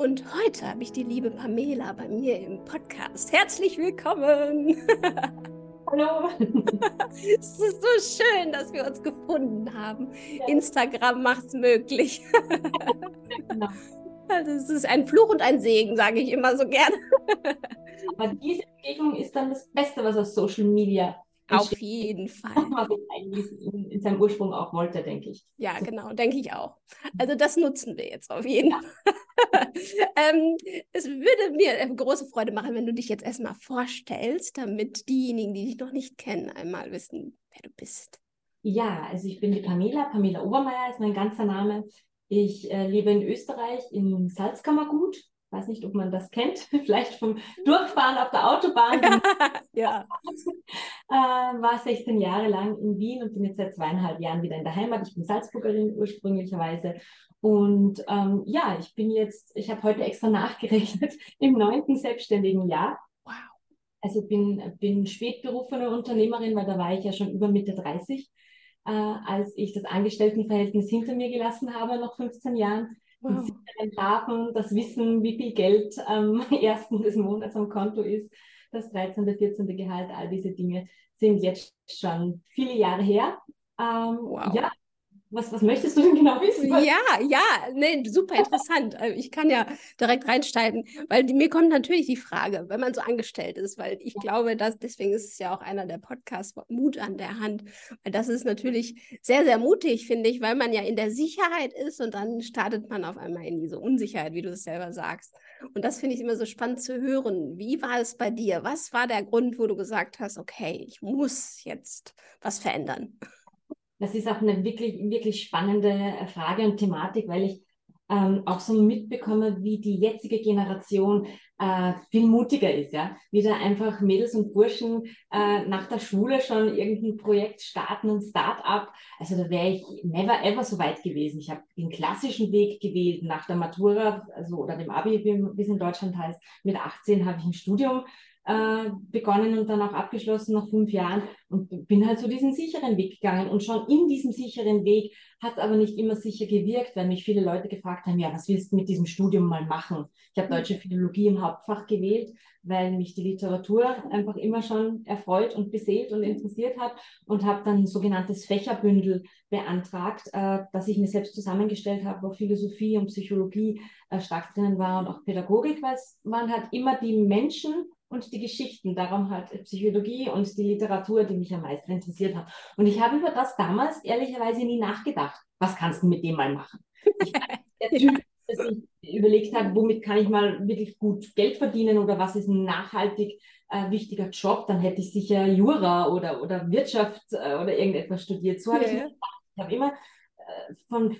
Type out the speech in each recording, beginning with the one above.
Und heute habe ich die liebe Pamela bei mir im Podcast. Herzlich willkommen! Hallo! es ist so schön, dass wir uns gefunden haben. Ja. Instagram macht es möglich. genau. Also es ist ein Fluch und ein Segen, sage ich immer so gerne. Aber diese Begegnung ist dann das Beste, was aus Social Media auf jeden Fall. In, in, seinem Ursprung auch wollte, denke ich. Ja, genau, denke ich auch. Also das nutzen wir jetzt auf jeden Fall. ähm, es würde mir eine große Freude machen, wenn du dich jetzt erstmal vorstellst, damit diejenigen, die dich noch nicht kennen, einmal wissen, wer du bist. Ja, also ich bin die Pamela. Pamela Obermeier ist mein ganzer Name. Ich äh, lebe in Österreich im Salzkammergut weiß nicht, ob man das kennt, vielleicht vom Durchfahren auf der Autobahn. ja. äh, war 16 Jahre lang in Wien und bin jetzt seit zweieinhalb Jahren wieder in der Heimat. Ich bin Salzburgerin ursprünglicherweise. Und ähm, ja, ich bin jetzt, ich habe heute extra nachgerechnet, im neunten selbstständigen Jahr. Wow. Also bin, bin spätberufene Unternehmerin, weil da war ich ja schon über Mitte 30, äh, als ich das Angestelltenverhältnis hinter mir gelassen habe, nach 15 Jahren wow. sicheren Hafen, das Wissen, wie viel Geld am ersten des Monats am Konto ist, das 13., 14. Gehalt, all diese Dinge sind jetzt schon viele Jahre her. Ähm, wow. Ja, was, was möchtest du denn genau wissen? Ja, ja, nee, super interessant. Äh, ich kann ja direkt reinsteigen, weil die, mir kommt natürlich die Frage, wenn man so angestellt ist, weil ich glaube, dass deswegen ist es ja auch einer der Podcasts Mut an der Hand, weil das ist natürlich sehr, sehr mutig, finde ich, weil man ja in der Sicherheit ist und dann startet man auf einmal in diese Unsicherheit, wie du es selber sagst. Und das finde ich immer so spannend zu hören. Wie war es bei dir? Was war der Grund, wo du gesagt hast, okay, ich muss jetzt was verändern? Das ist auch eine wirklich, wirklich spannende äh, Frage und Thematik, weil ich ähm, auch so mitbekomme, wie die jetzige Generation äh, viel mutiger ist, ja. Wie da einfach Mädels und Burschen äh, nach der Schule schon irgendein Projekt starten, ein Start-up. Also da wäre ich never ever so weit gewesen. Ich habe den klassischen Weg gewählt nach der Matura, also oder dem Abi, wie es in Deutschland heißt. Mit 18 habe ich ein Studium äh, begonnen und dann auch abgeschlossen nach fünf Jahren und bin halt so diesen sicheren Weg gegangen. Und schon in diesem sicheren Weg hat aber nicht immer sicher gewirkt, weil mich viele Leute gefragt haben, ja, was willst du mit diesem Studium mal machen? Ich habe deutsche Philologie im Hauptfach gewählt, weil mich die Literatur einfach immer schon erfreut und beseelt und interessiert hat und habe dann ein sogenanntes Fächerbündel beantragt, äh, das ich mir selbst zusammengestellt habe, wo Philosophie und Psychologie äh, stark drinnen war und auch Pädagogik, weil es waren halt immer die Menschen, und die Geschichten, darum halt Psychologie und die Literatur, die mich am meisten interessiert hat. Und ich habe über das damals ehrlicherweise nie nachgedacht. Was kannst du mit dem mal machen? Ich der Typ, dass ich überlegt habe, womit kann ich mal wirklich gut Geld verdienen oder was ist ein nachhaltig äh, wichtiger Job, dann hätte ich sicher Jura oder, oder Wirtschaft äh, oder irgendetwas studiert. So habe ja. ich nicht gedacht. Ich habe immer äh, von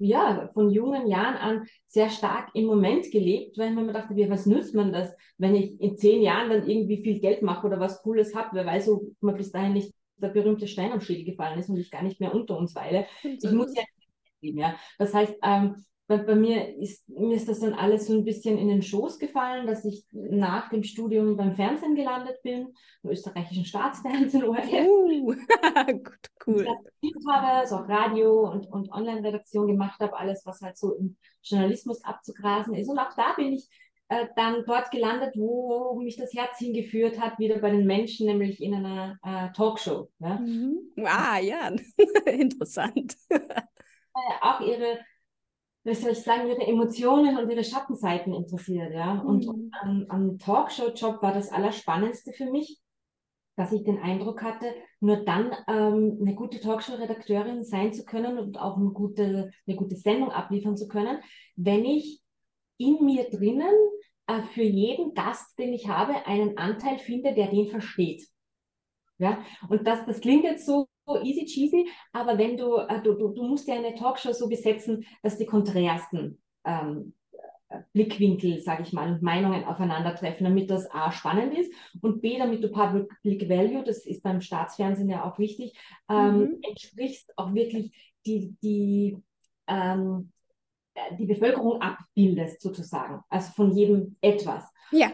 ja, von jungen Jahren an sehr stark im Moment gelebt, weil man mir dachte, wie, was nützt man das, wenn ich in zehn Jahren dann irgendwie viel Geld mache oder was Cooles habe, wer weiß, ob mir bis dahin nicht der berühmte Stein am Schädel gefallen ist und ich gar nicht mehr unter uns weile. Ich muss ja leben, ja. Das heißt, ähm, bei, bei mir ist, mir ist das dann alles so ein bisschen in den Schoß gefallen, dass ich nach dem Studium beim Fernsehen gelandet bin, im österreichischen Staatsfernsehen, ORF. Uh, gut, cool. Ich habe, auch Radio und, und Online-Redaktion gemacht habe, alles, was halt so im Journalismus abzugrasen ist. Und auch da bin ich äh, dann dort gelandet, wo mich das Herz hingeführt hat, wieder bei den Menschen, nämlich in einer äh, Talkshow. Ja. Mhm. Ah, ja, interessant. Äh, auch ihre wie soll ich sagen, ihre Emotionen und ihre Schattenseiten interessiert, ja. Mhm. Und am, am Talkshow-Job war das Allerspannendste für mich, dass ich den Eindruck hatte, nur dann ähm, eine gute Talkshow-Redakteurin sein zu können und auch eine gute, eine gute Sendung abliefern zu können, wenn ich in mir drinnen äh, für jeden Gast, den ich habe, einen Anteil finde, der den versteht. Ja, und das, das klingt jetzt so easy cheesy, aber wenn du, äh, du, du, du musst ja eine Talkshow so besetzen, dass die Konträrsten ähm, äh, Blickwinkel, sage ich mal, und Meinungen aufeinandertreffen, damit das A spannend ist und B, damit du Public Value, das ist beim Staatsfernsehen ja auch wichtig, ähm, mhm. entsprichst auch wirklich die, die, ähm, die Bevölkerung abbildest, sozusagen. Also von jedem etwas. Ja.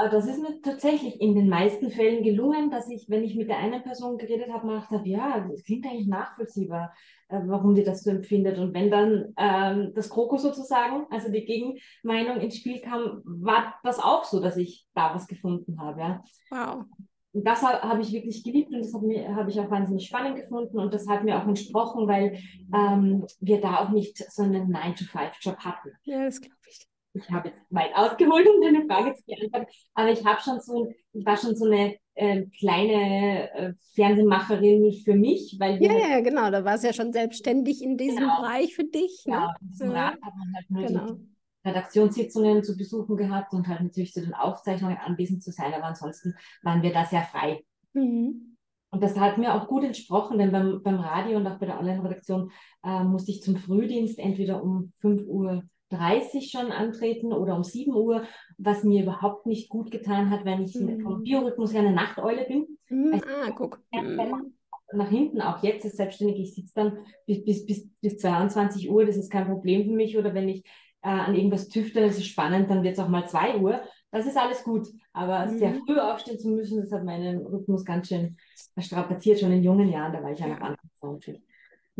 Aber das ist mir tatsächlich in den meisten Fällen gelungen, dass ich, wenn ich mit der einen Person geredet habe, gedacht habe, ja, das klingt eigentlich nachvollziehbar, äh, warum die das so empfindet. Und wenn dann ähm, das Kroko sozusagen, also die Gegenmeinung ins Spiel kam, war das auch so, dass ich da was gefunden habe. Ja. Wow. Und das habe hab ich wirklich geliebt und das habe hab ich auch wahnsinnig spannend gefunden und das hat mir auch entsprochen, weil ähm, wir da auch nicht so einen 9-to-5-Job hatten. Ja, das glaube ich ich habe jetzt weit ausgeholt, um deine Frage zu beantworten, aber ich habe schon so, ich war schon so eine äh, kleine äh, Fernsehmacherin für mich, weil ja, ja, genau, da war es ja schon selbstständig in diesem genau. Bereich für dich. Ne? Ja, in diesem Rat hat man halt nur genau. die Redaktionssitzungen zu besuchen gehabt und halt natürlich zu den Aufzeichnungen anwesend zu sein, aber ansonsten waren wir da sehr frei. Mhm. Und das hat mir auch gut entsprochen, denn beim, beim Radio und auch bei der Online-Redaktion äh, musste ich zum Frühdienst entweder um 5 Uhr 30 schon antreten oder um 7 Uhr, was mir überhaupt nicht gut getan hat, wenn ich mhm. vom Biorhythmus her eine Nachteule bin. Mhm. Also, ah, guck. Mhm. Nach hinten, auch jetzt als Selbstständige, ich sitze dann bis, bis, bis, bis 22 Uhr, das ist kein Problem für mich. Oder wenn ich äh, an irgendwas tüfte, das ist spannend, dann wird es auch mal 2 Uhr. Das ist alles gut. Aber mhm. sehr früh aufstehen zu müssen, das hat meinen Rhythmus ganz schön strapaziert, schon in jungen Jahren, da war ich ja noch anders.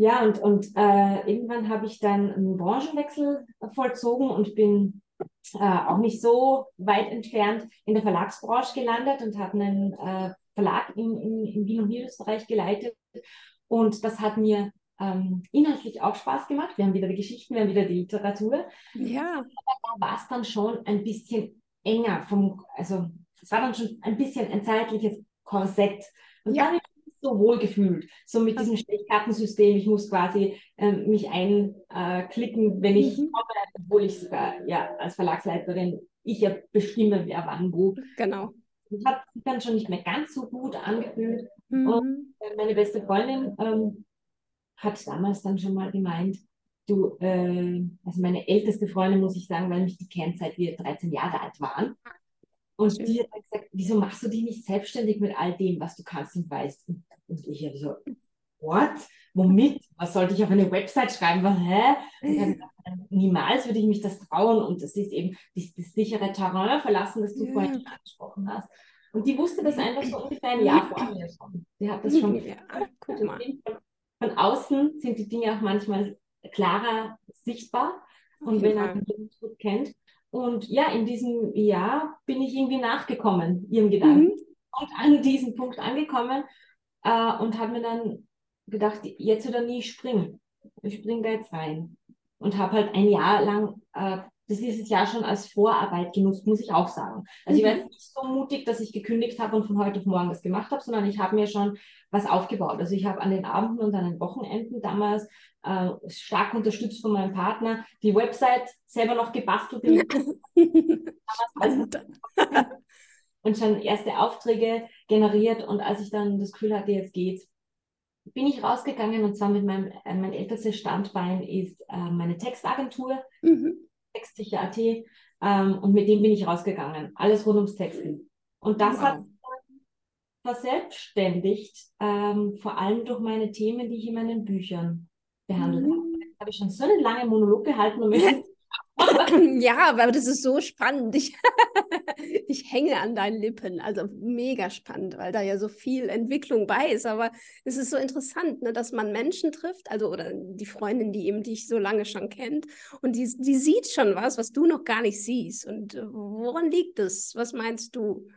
Ja, und, und äh, irgendwann habe ich dann einen Branchenwechsel vollzogen und bin äh, auch nicht so weit entfernt in der Verlagsbranche gelandet und habe einen äh, Verlag in, in, in Wien und Niederösterreich geleitet. Und das hat mir ähm, inhaltlich auch Spaß gemacht. Wir haben wieder die Geschichten, wir haben wieder die Literatur. Ja. Aber da war es dann schon ein bisschen enger vom, also es war dann schon ein bisschen ein zeitliches Korsett. Und ja. dann so wohl gefühlt. So mit diesem Stechkartensystem. Ich muss quasi ähm, mich einklicken, äh, wenn ich mhm. komme, obwohl ich sogar ja, als Verlagsleiterin ich ja bestimme, wer wann wo. Genau. Das hat sich dann schon nicht mehr ganz so gut angefühlt. Mhm. Und äh, meine beste Freundin ähm, hat damals dann schon mal gemeint, du, äh, also meine älteste Freundin, muss ich sagen, weil mich die kennt, seit wir 13 Jahre alt waren. Und die hat dann gesagt, wieso machst du dich nicht selbstständig mit all dem, was du kannst und weißt? Und ich habe so, what? Womit? Was sollte ich auf eine Website schreiben? Hä? Dann niemals würde ich mich das trauen. Und das ist eben das, das sichere Terrain verlassen, das du ja. vorhin angesprochen hast. Und die wusste das einfach so ungefähr ein Jahr vor mir schon. Die hat das schon. Ja, guck mal. Von außen sind die Dinge auch manchmal klarer sichtbar. Und wenn man den gut kennt. Und ja, in diesem Jahr bin ich irgendwie nachgekommen, ihrem Gedanken. Mhm. Und an diesem Punkt angekommen äh, und habe mir dann gedacht, jetzt oder nie springen. Ich springe da jetzt rein. Und habe halt ein Jahr lang äh, das dieses Jahr schon als Vorarbeit genutzt, muss ich auch sagen. Also mhm. ich war jetzt nicht so mutig, dass ich gekündigt habe und von heute auf morgen das gemacht habe, sondern ich habe mir schon was aufgebaut. Also ich habe an den Abenden und an den Wochenenden damals äh, stark unterstützt von meinem Partner die Website selber noch gebastelt. und schon erste Aufträge generiert. Und als ich dann das Gefühl hatte, jetzt geht's, bin ich rausgegangen und zwar mit meinem, äh, mein ältestes Standbein ist äh, meine Textagentur, mhm. Textsicher.at. Ähm, und mit dem bin ich rausgegangen. Alles rund ums Texten. Und das wow. hat verselbstständigt, ähm, vor allem durch meine Themen, die ich in meinen Büchern behandelt mhm. habe. Jetzt habe ich schon so einen langen Monolog gehalten möchte ja, aber das ist so spannend. Ich, ich hänge an deinen Lippen. Also mega spannend, weil da ja so viel Entwicklung bei ist. Aber es ist so interessant, ne, dass man Menschen trifft, also oder die Freundin, die eben dich so lange schon kennt, und die, die sieht schon was, was du noch gar nicht siehst. Und woran liegt es? Was meinst du?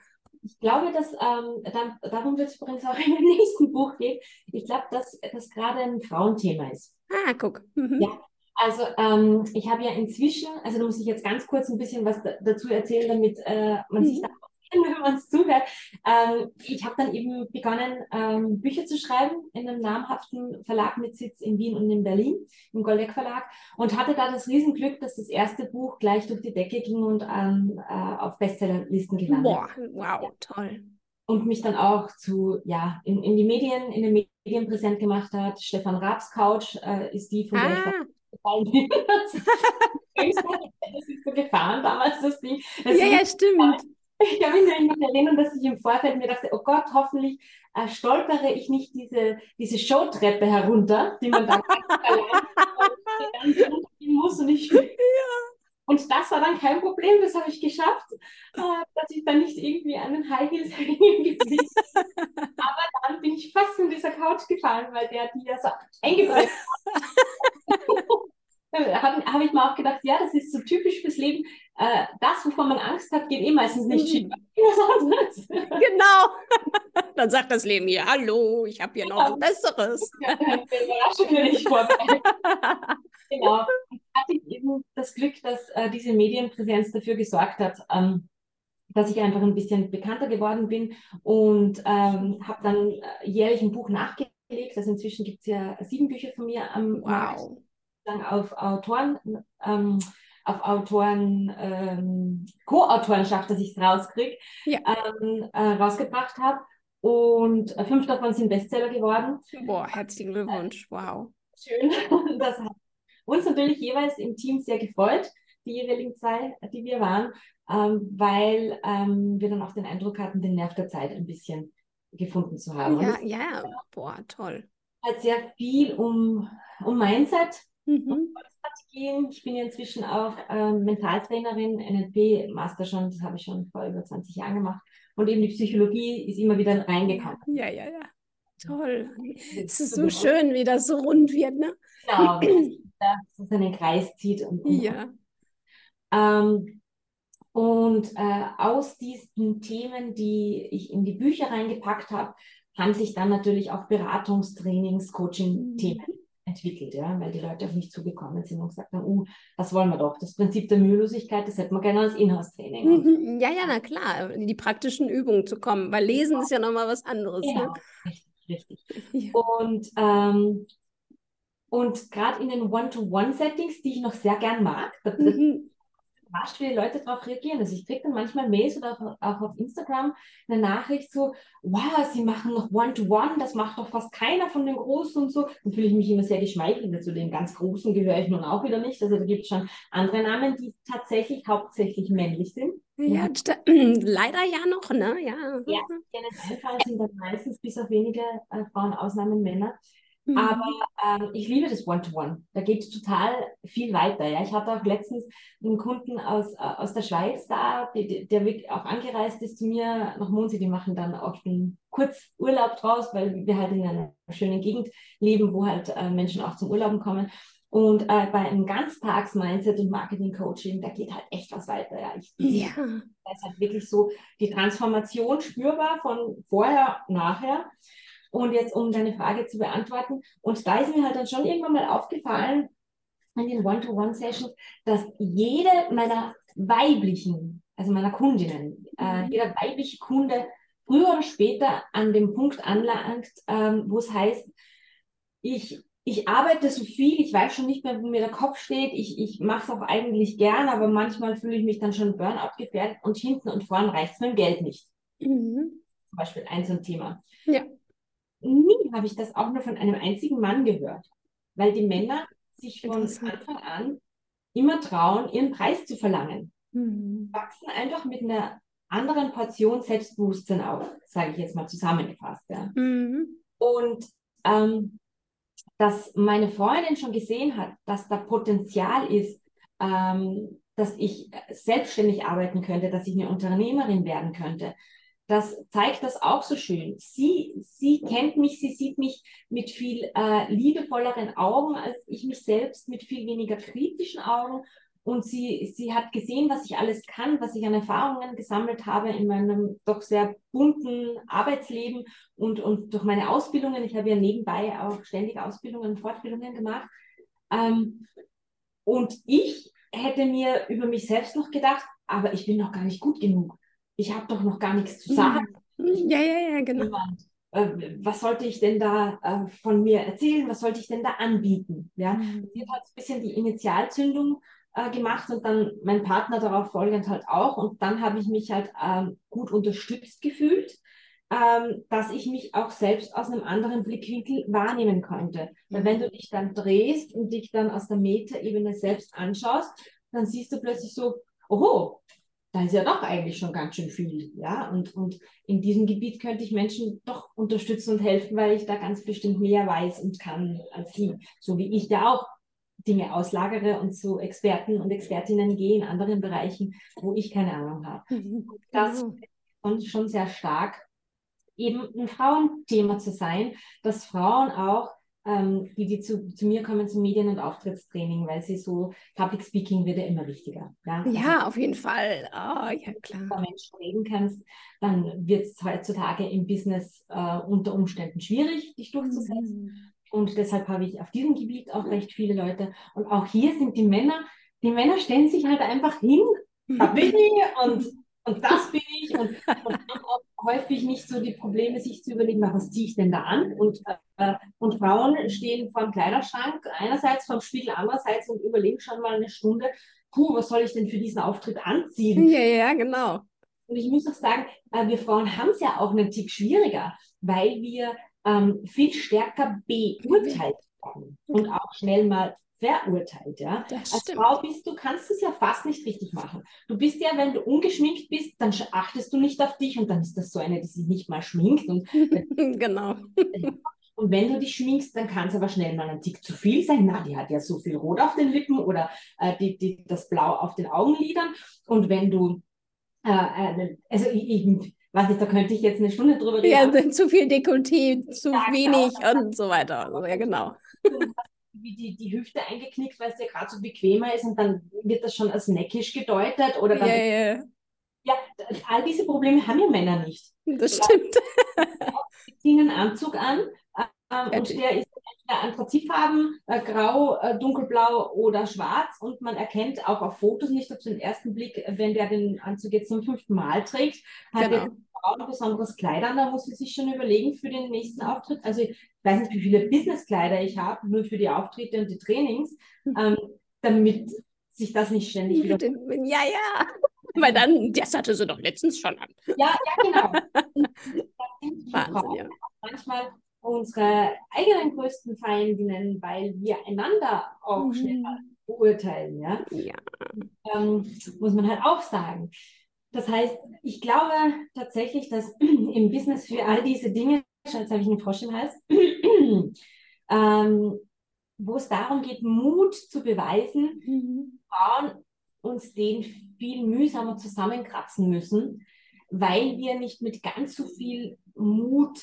Ich glaube, dass ähm, dann, darum wird es übrigens auch in dem nächsten Buch gehen. Ich glaube, dass das gerade ein Frauenthema ist. Ah, guck. Mhm. Ja, also ähm, ich habe ja inzwischen, also da muss ich jetzt ganz kurz ein bisschen was dazu erzählen, damit äh, man mhm. sich da wenn man es zuhört. Ähm, ich habe dann eben begonnen, ähm, Bücher zu schreiben in einem namhaften Verlag mit Sitz in Wien und in Berlin, im Goldeck Verlag, und hatte da das Riesenglück, dass das erste Buch gleich durch die Decke ging und ähm, äh, auf Bestsellerlisten gelandet. Boah, wow, toll. Und mich dann auch zu, ja, in, in die Medien, in den Medien präsent gemacht hat. Stefan Raabs Couch äh, ist die, von der ah. ich gefallen bin. das ist so gefahren damals, das Ding. Das ja, ja, stimmt. Ich kann mich noch erinnern, dass ich im Vorfeld mir dachte, oh Gott, hoffentlich äh, stolpere ich nicht diese, diese Showtreppe herunter, die man dann runtergehen muss und ich ja. Und das war dann kein Problem, das habe ich geschafft, äh, dass ich dann nicht irgendwie an den High Heels hängen geblieben Aber dann bin ich fast von dieser Couch gefallen, weil der die ja so eingedrückt hat. habe hab ich mir auch gedacht, ja, das ist so typisch fürs Leben. Äh, das, wovon man Angst hat, geht eh meistens nicht schief. genau. Dann sagt das Leben hier, hallo, ich habe hier noch ein besseres. Ja, Überraschung ich vorbei. genau. Hatte ich eben das Glück, dass äh, diese Medienpräsenz dafür gesorgt hat, ähm, dass ich einfach ein bisschen bekannter geworden bin und ähm, habe dann äh, jährlich ein Buch nachgelegt. Also inzwischen gibt es ja sieben Bücher von mir am wow. Markt auf Autoren, ähm, auf Autoren, ähm, Co-Autorenschaft, dass ich es rauskriege, ja. ähm, äh, rausgebracht habe. Und äh, fünf davon sind Bestseller geworden. Boah, herzlichen Glückwunsch, wow. Schön. Das hat uns natürlich jeweils im Team sehr gefreut, die jeweiligen zwei, die wir waren, ähm, weil ähm, wir dann auch den Eindruck hatten, den Nerv der Zeit ein bisschen gefunden zu haben. Ja, ja, boah, toll. Hat sehr viel um, um Mindset, Mhm. Strategien. Ich bin ja inzwischen auch ähm, Mentaltrainerin, NLP-Master schon, das habe ich schon vor über 20 Jahren gemacht. Und eben die Psychologie ist immer wieder reingekommen. Ja, ja, ja. Toll. Es ist so schön, wie das so rund wird, ne? Genau, dass es einen Kreis zieht. Und, und ja. Ähm, und äh, aus diesen Themen, die ich in die Bücher reingepackt habe, haben sich dann natürlich auch Beratungstrainings, Coaching-Themen mhm entwickelt, ja, weil die Leute auf mich zugekommen sind und gesagt haben, uh, das wollen wir doch. Das Prinzip der Mühelosigkeit, das hätten wir gerne als Inhouse-Training. Mhm, ja, ja, na klar, in die praktischen Übungen zu kommen, weil Lesen ist ja nochmal was anderes. Ja, ne? richtig, richtig. Ja. Und, ähm, und gerade in den One-to-One-Settings, die ich noch sehr gern mag, mhm überrascht, wie die Leute darauf reagieren. Also ich kriege dann manchmal Mails oder auch, auch, auf Instagram eine Nachricht so, wow, sie machen noch One-to-One, -One, das macht doch fast keiner von den Großen und so. Dann fühle ich mich immer sehr geschmeichelt. Zu den ganz Großen gehöre ich nun auch wieder nicht. Also da gibt es schon andere Namen, die tatsächlich hauptsächlich männlich sind. Ja, leider ja noch, ne? Ja. Ja, die einfallen sind dann meistens bis auf wenige äh, Frauen, Ausnahmen Männer. Mhm. Aber ähm, ich liebe das One-to-One. Da geht es total viel weiter. Ja. Ich hatte auch letztens einen Kunden aus, äh, aus der Schweiz da, die, der auch angereist ist zu mir nach Monsi. Die machen dann auch einen Kurzurlaub draus, weil wir halt in einer schönen Gegend leben, wo halt äh, Menschen auch zum Urlauben kommen. Und äh, bei einem Ganztags-Mindset und Marketing-Coaching, da geht halt echt was weiter. Ja. Ich, ja. Da ist halt wirklich so die Transformation spürbar von vorher, nachher. Und jetzt, um deine Frage zu beantworten, und da ist mir halt dann schon irgendwann mal aufgefallen, in den One-to-One-Sessions, dass jede meiner weiblichen, also meiner Kundinnen, äh, mhm. äh, jeder weibliche Kunde früher oder später an dem Punkt anlangt, ähm, wo es heißt, ich, ich arbeite so viel, ich weiß schon nicht mehr, wo mir der Kopf steht, ich, ich mache es auch eigentlich gern, aber manchmal fühle ich mich dann schon Burnout gefährdet und hinten und vorn reicht es mit dem Geld nicht. Mhm. Zum Beispiel ein so ein Thema. Ja nie habe ich das auch nur von einem einzigen Mann gehört, weil die Männer sich von Anfang an immer trauen, ihren Preis zu verlangen. Mhm. Wachsen einfach mit einer anderen Portion Selbstbewusstsein auf, sage ich jetzt mal zusammengefasst. Ja. Mhm. Und ähm, dass meine Freundin schon gesehen hat, dass da Potenzial ist, ähm, dass ich selbstständig arbeiten könnte, dass ich eine Unternehmerin werden könnte, das zeigt das auch so schön. Sie, sie kennt mich, sie sieht mich mit viel äh, liebevolleren Augen als ich mich selbst, mit viel weniger kritischen Augen. Und sie, sie hat gesehen, was ich alles kann, was ich an Erfahrungen gesammelt habe in meinem doch sehr bunten Arbeitsleben und, und durch meine Ausbildungen. Ich habe ja nebenbei auch ständig Ausbildungen und Fortbildungen gemacht. Ähm, und ich hätte mir über mich selbst noch gedacht, aber ich bin noch gar nicht gut genug ich habe doch noch gar nichts zu sagen. Ja, ja, ja, genau. Äh, was sollte ich denn da äh, von mir erzählen? Was sollte ich denn da anbieten? Ja, mhm. sie hat ein bisschen die Initialzündung äh, gemacht und dann mein Partner darauf folgend halt auch. Und dann habe ich mich halt ähm, gut unterstützt gefühlt. ähm, dass ich mich auch selbst aus einem anderen Blickwinkel wahrnehmen konnte. Weil Mhm. wenn du dich dann drehst und dich dann aus der Metaebene selbst anschaust, dann siehst du plötzlich so, oho, da ist ja doch eigentlich schon ganz schön viel. Ja, und, und in diesem Gebiet könnte ich Menschen doch unterstützen und helfen, weil ich da ganz bestimmt mehr weiß und kann als sie. So wie ich ja auch Dinge auslagere und zu Experten und Expertinnen gehe in anderen Bereichen, wo ich keine Ahnung habe. Das Genau. und schon sehr stark, eben ein Frauenthema zu sein, dass Frauen auch, ähm, die, die zu, zu mir kommen zum Medien- und Auftrittstraining, weil sie so, Public Speaking wird ja immer wichtiger. Ja, Also, Ja, auf jeden Fall. Ah, ja, wenn du klar. Menschen reden kannst, dann wird es heutzutage im Business äh, unter Umständen schwierig, dich durchzusetzen. Mhm. Und deshalb habe ich auf diesem Gebiet auch recht viele Leute. Und auch hier sind die Männer, die Männer stellen sich halt einfach hin da bin ich und, und das bin ich und, und haben auch häufig nicht so die Probleme, sich zu überlegen, na, was ziehe ich denn da an? Und, äh, und Frauen stehen vor dem Kleiderschrank, einerseits vom Spiegel, andererseits und überlegen schon mal eine Stunde, puh, was soll ich denn für diesen Auftritt anziehen? Ja, ja, genau. Und ich muss auch sagen, äh, wir Frauen haben es ja auch einen Tick schwieriger, weil wir ähm, viel stärker beurteilt werden und auch schnell mal verurteilt, ja. Das Als stimmt. Frau bist du, kannst es ja fast nicht richtig machen. Du bist ja, wenn du ungeschminkt bist, dann achtest du nicht auf dich und dann ist das so eine, die sich nicht mal schminkt. Und, Genau. und wenn du dich schminkst, dann kann es aber schnell mal ein Tick zu viel sein. Na, die hat ja so viel Rot auf den Lippen oder äh, die, die, das Blau auf den Augenlidern. Und wenn du, äh, äh, also ich, ich weiß nicht, da könnte ich jetzt eine Stunde drüber reden. Ja, aber zu viel Dekolleté, zu Ja, genau. wenig und so weiter. Also, ja, genau. du hast wie die, die Hüfte eingeknickt, weil es dir gerade so bequemer ist und dann wird das schon als neckisch gedeutet oder dann, Ja, ja, ja, all diese Probleme haben ja Männer nicht. das stimmt. Sie ziehen einen Anzug an ähm, und der ist entweder anthrazitfarben, äh, grau, äh, dunkelblau oder schwarz und man erkennt auch auf Fotos nicht auf den ersten Blick, wenn der den Anzug jetzt zum fünften Mal trägt, hat Genau. jetzt Frau ein besonderes Kleid an, da muss sie sich schon überlegen für den nächsten Auftritt. Also ich weiß nicht, wie viele Businesskleider ich habe, nur für die Auftritte und die Trainings, Hm. ähm, damit sich das nicht ständig wieder... Ja, ja. Weil dann, das hatte sie doch letztens schon an. Ja, ja, genau. Wahnsinn, ja. manchmal unsere eigenen größten Feindinnen, weil wir einander auch schneller Mhm. beurteilen, ja, Ja. ähm, muss man halt auch sagen. Das heißt, ich glaube tatsächlich, dass im Business für all diese Dinge, jetzt habe ich einen Frosch im Hals, ähm, wo es darum geht, Mut zu beweisen, Mhm. Frauen uns den viel mühsamer zusammenkratzen müssen, weil wir nicht mit ganz so viel Mut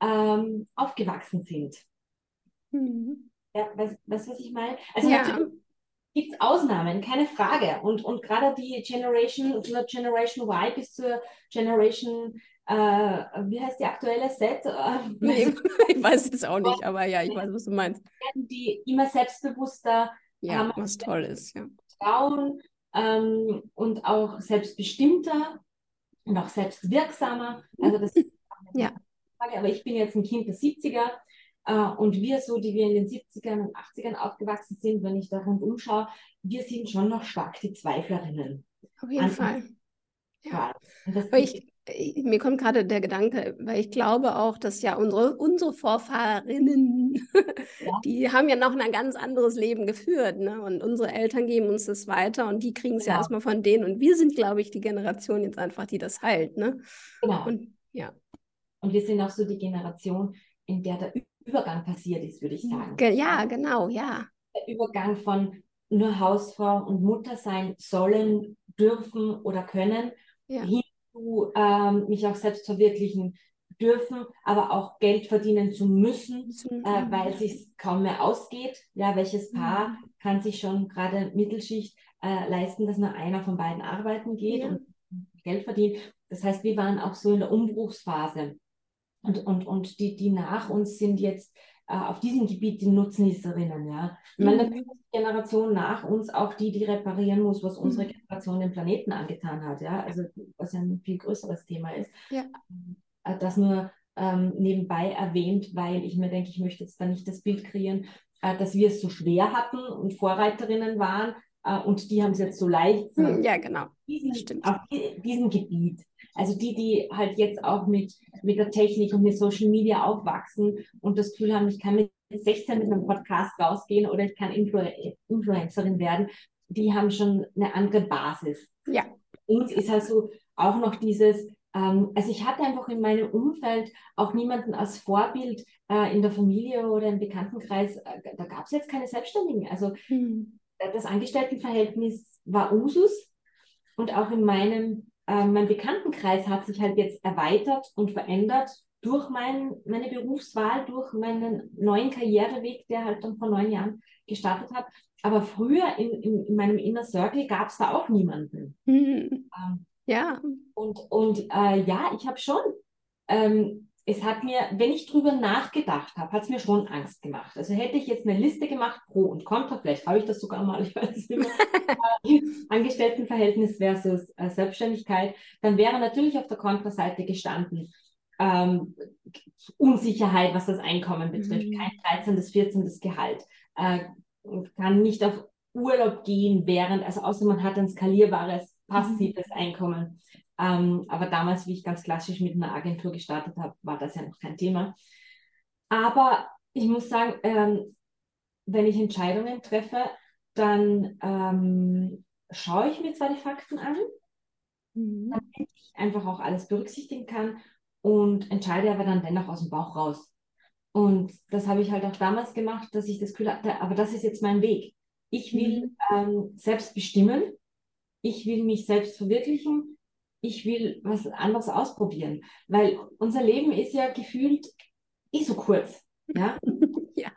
ähm, aufgewachsen sind. Mhm. Ja, weißt du, was ich meine? Also Ja. natürlich gibt es Ausnahmen, keine Frage. Und, und gerade die Generation, von der Generation Y bis zur Generation, äh, wie heißt die aktuelle Set? Äh, Nee, ich weiß es auch nicht, aber ja, ich weiß, was du meinst. die immer selbstbewusster Ja, was toll ist, ja. Frauen ähm, und auch selbstbestimmter und auch selbstwirksamer. Also das ist Ja. Frage, aber ich bin jetzt ein Kind der 70er äh, und wir so, die wir in den 70ern und 80ern aufgewachsen sind, wenn ich da rundum schaue, wir sind schon noch stark die Zweiflerinnen. Auf jeden An- Fall. Ja. Das Aber ich, mir kommt gerade der Gedanke, weil ich glaube auch, dass ja unsere, unsere Vorfahrinnen, Ja. die haben ja noch ein ganz anderes Leben geführt, ne? Und unsere Eltern geben uns das weiter und die kriegen es ja Genau. erstmal von denen. Und wir sind, glaube ich, die Generation jetzt einfach, die das heilt, ne? genau. Und ja, Und wir sind auch so die Generation, in der der Übergang passiert ist, würde ich sagen. Ge ja, genau, ja. der Übergang von nur Hausfrau und Mutter sein sollen, dürfen oder können, Ja. hin zu ähm, mich auch selbst verwirklichen dürfen, aber auch Geld verdienen zu müssen, Zum- äh, weil es sich kaum mehr ausgeht. Ja, welches Paar Mhm. kann sich schon gerade Mittelschicht äh, leisten, dass nur einer von beiden arbeiten geht Ja. und Geld verdient? Das heißt, wir waren auch so in der Umbruchsphase. Und, und, und die, die nach uns sind jetzt äh, auf diesem Gebiet die Nutznießerinnen, ja. Ich meine, Mhm. dafür ist die Generation nach uns auch die, die reparieren muss, was unsere Mhm. Generation dem Planeten angetan hat, ja. Also, was ja ein viel größeres Thema ist. Ja. Äh, Das nur ähm, nebenbei erwähnt, weil ich mir denke, ich möchte jetzt da nicht das Bild kreieren, äh, dass wir es so schwer hatten und Vorreiterinnen waren. äh, und die haben es jetzt so leicht. Hm, ja, genau. Diesen, Stimmt. Auf diesem Gebiet. Also die, die halt jetzt auch mit, mit der Technik und mit Social Media aufwachsen und das Gefühl haben, ich kann mit 16 mit einem Podcast rausgehen oder ich kann Influ Influencerin werden, die haben schon eine andere Basis. Ja. Und ist halt so auch noch dieses, ähm, also ich hatte einfach in meinem Umfeld auch niemanden als Vorbild äh, in der Familie oder im Bekanntenkreis, äh, da gab es jetzt keine Selbstständigen. Also hm. das Angestelltenverhältnis war Usus und auch in meinem äh, mein Bekanntenkreis hat sich halt jetzt erweitert und verändert durch mein, meine Berufswahl, durch meinen neuen Karriereweg, der halt dann vor neun Jahren gestartet hat. Aber früher in, in, in meinem Inner Circle gab es da auch niemanden. Mhm. Ähm, ja. Und, und äh, ja, ich habe schon, ähm, es hat mir, wenn ich drüber nachgedacht habe, hat es mir schon Angst gemacht. Also hätte ich jetzt eine Liste gemacht, Pro und Contra, vielleicht habe ich das sogar mal, ich weiß es nicht mehr, Angestelltenverhältnis versus äh, Selbstständigkeit, dann wäre natürlich auf der Kontraseite gestanden, ähm, Unsicherheit, was das Einkommen betrifft, mhm. kein 13. 14. Gehalt, äh, kann nicht auf Urlaub gehen während, also außer man hat ein skalierbares passives mhm. Einkommen. Ähm, aber damals, wie ich ganz klassisch mit einer Agentur gestartet habe, war das ja noch kein Thema. Aber ich muss sagen, ähm, wenn ich Entscheidungen treffe, dann ähm, schaue ich mir zwar die Fakten an, mhm. damit ich einfach auch alles berücksichtigen kann und entscheide aber dann dennoch aus dem Bauch raus. Und das habe ich halt auch damals gemacht, dass ich das Gefühl hatte, aber das ist jetzt mein Weg. Ich will mhm. ähm, selbst bestimmen, ich will mich selbst verwirklichen, ich will was anderes ausprobieren, weil unser Leben ist ja gefühlt eh so kurz. Ja. ja.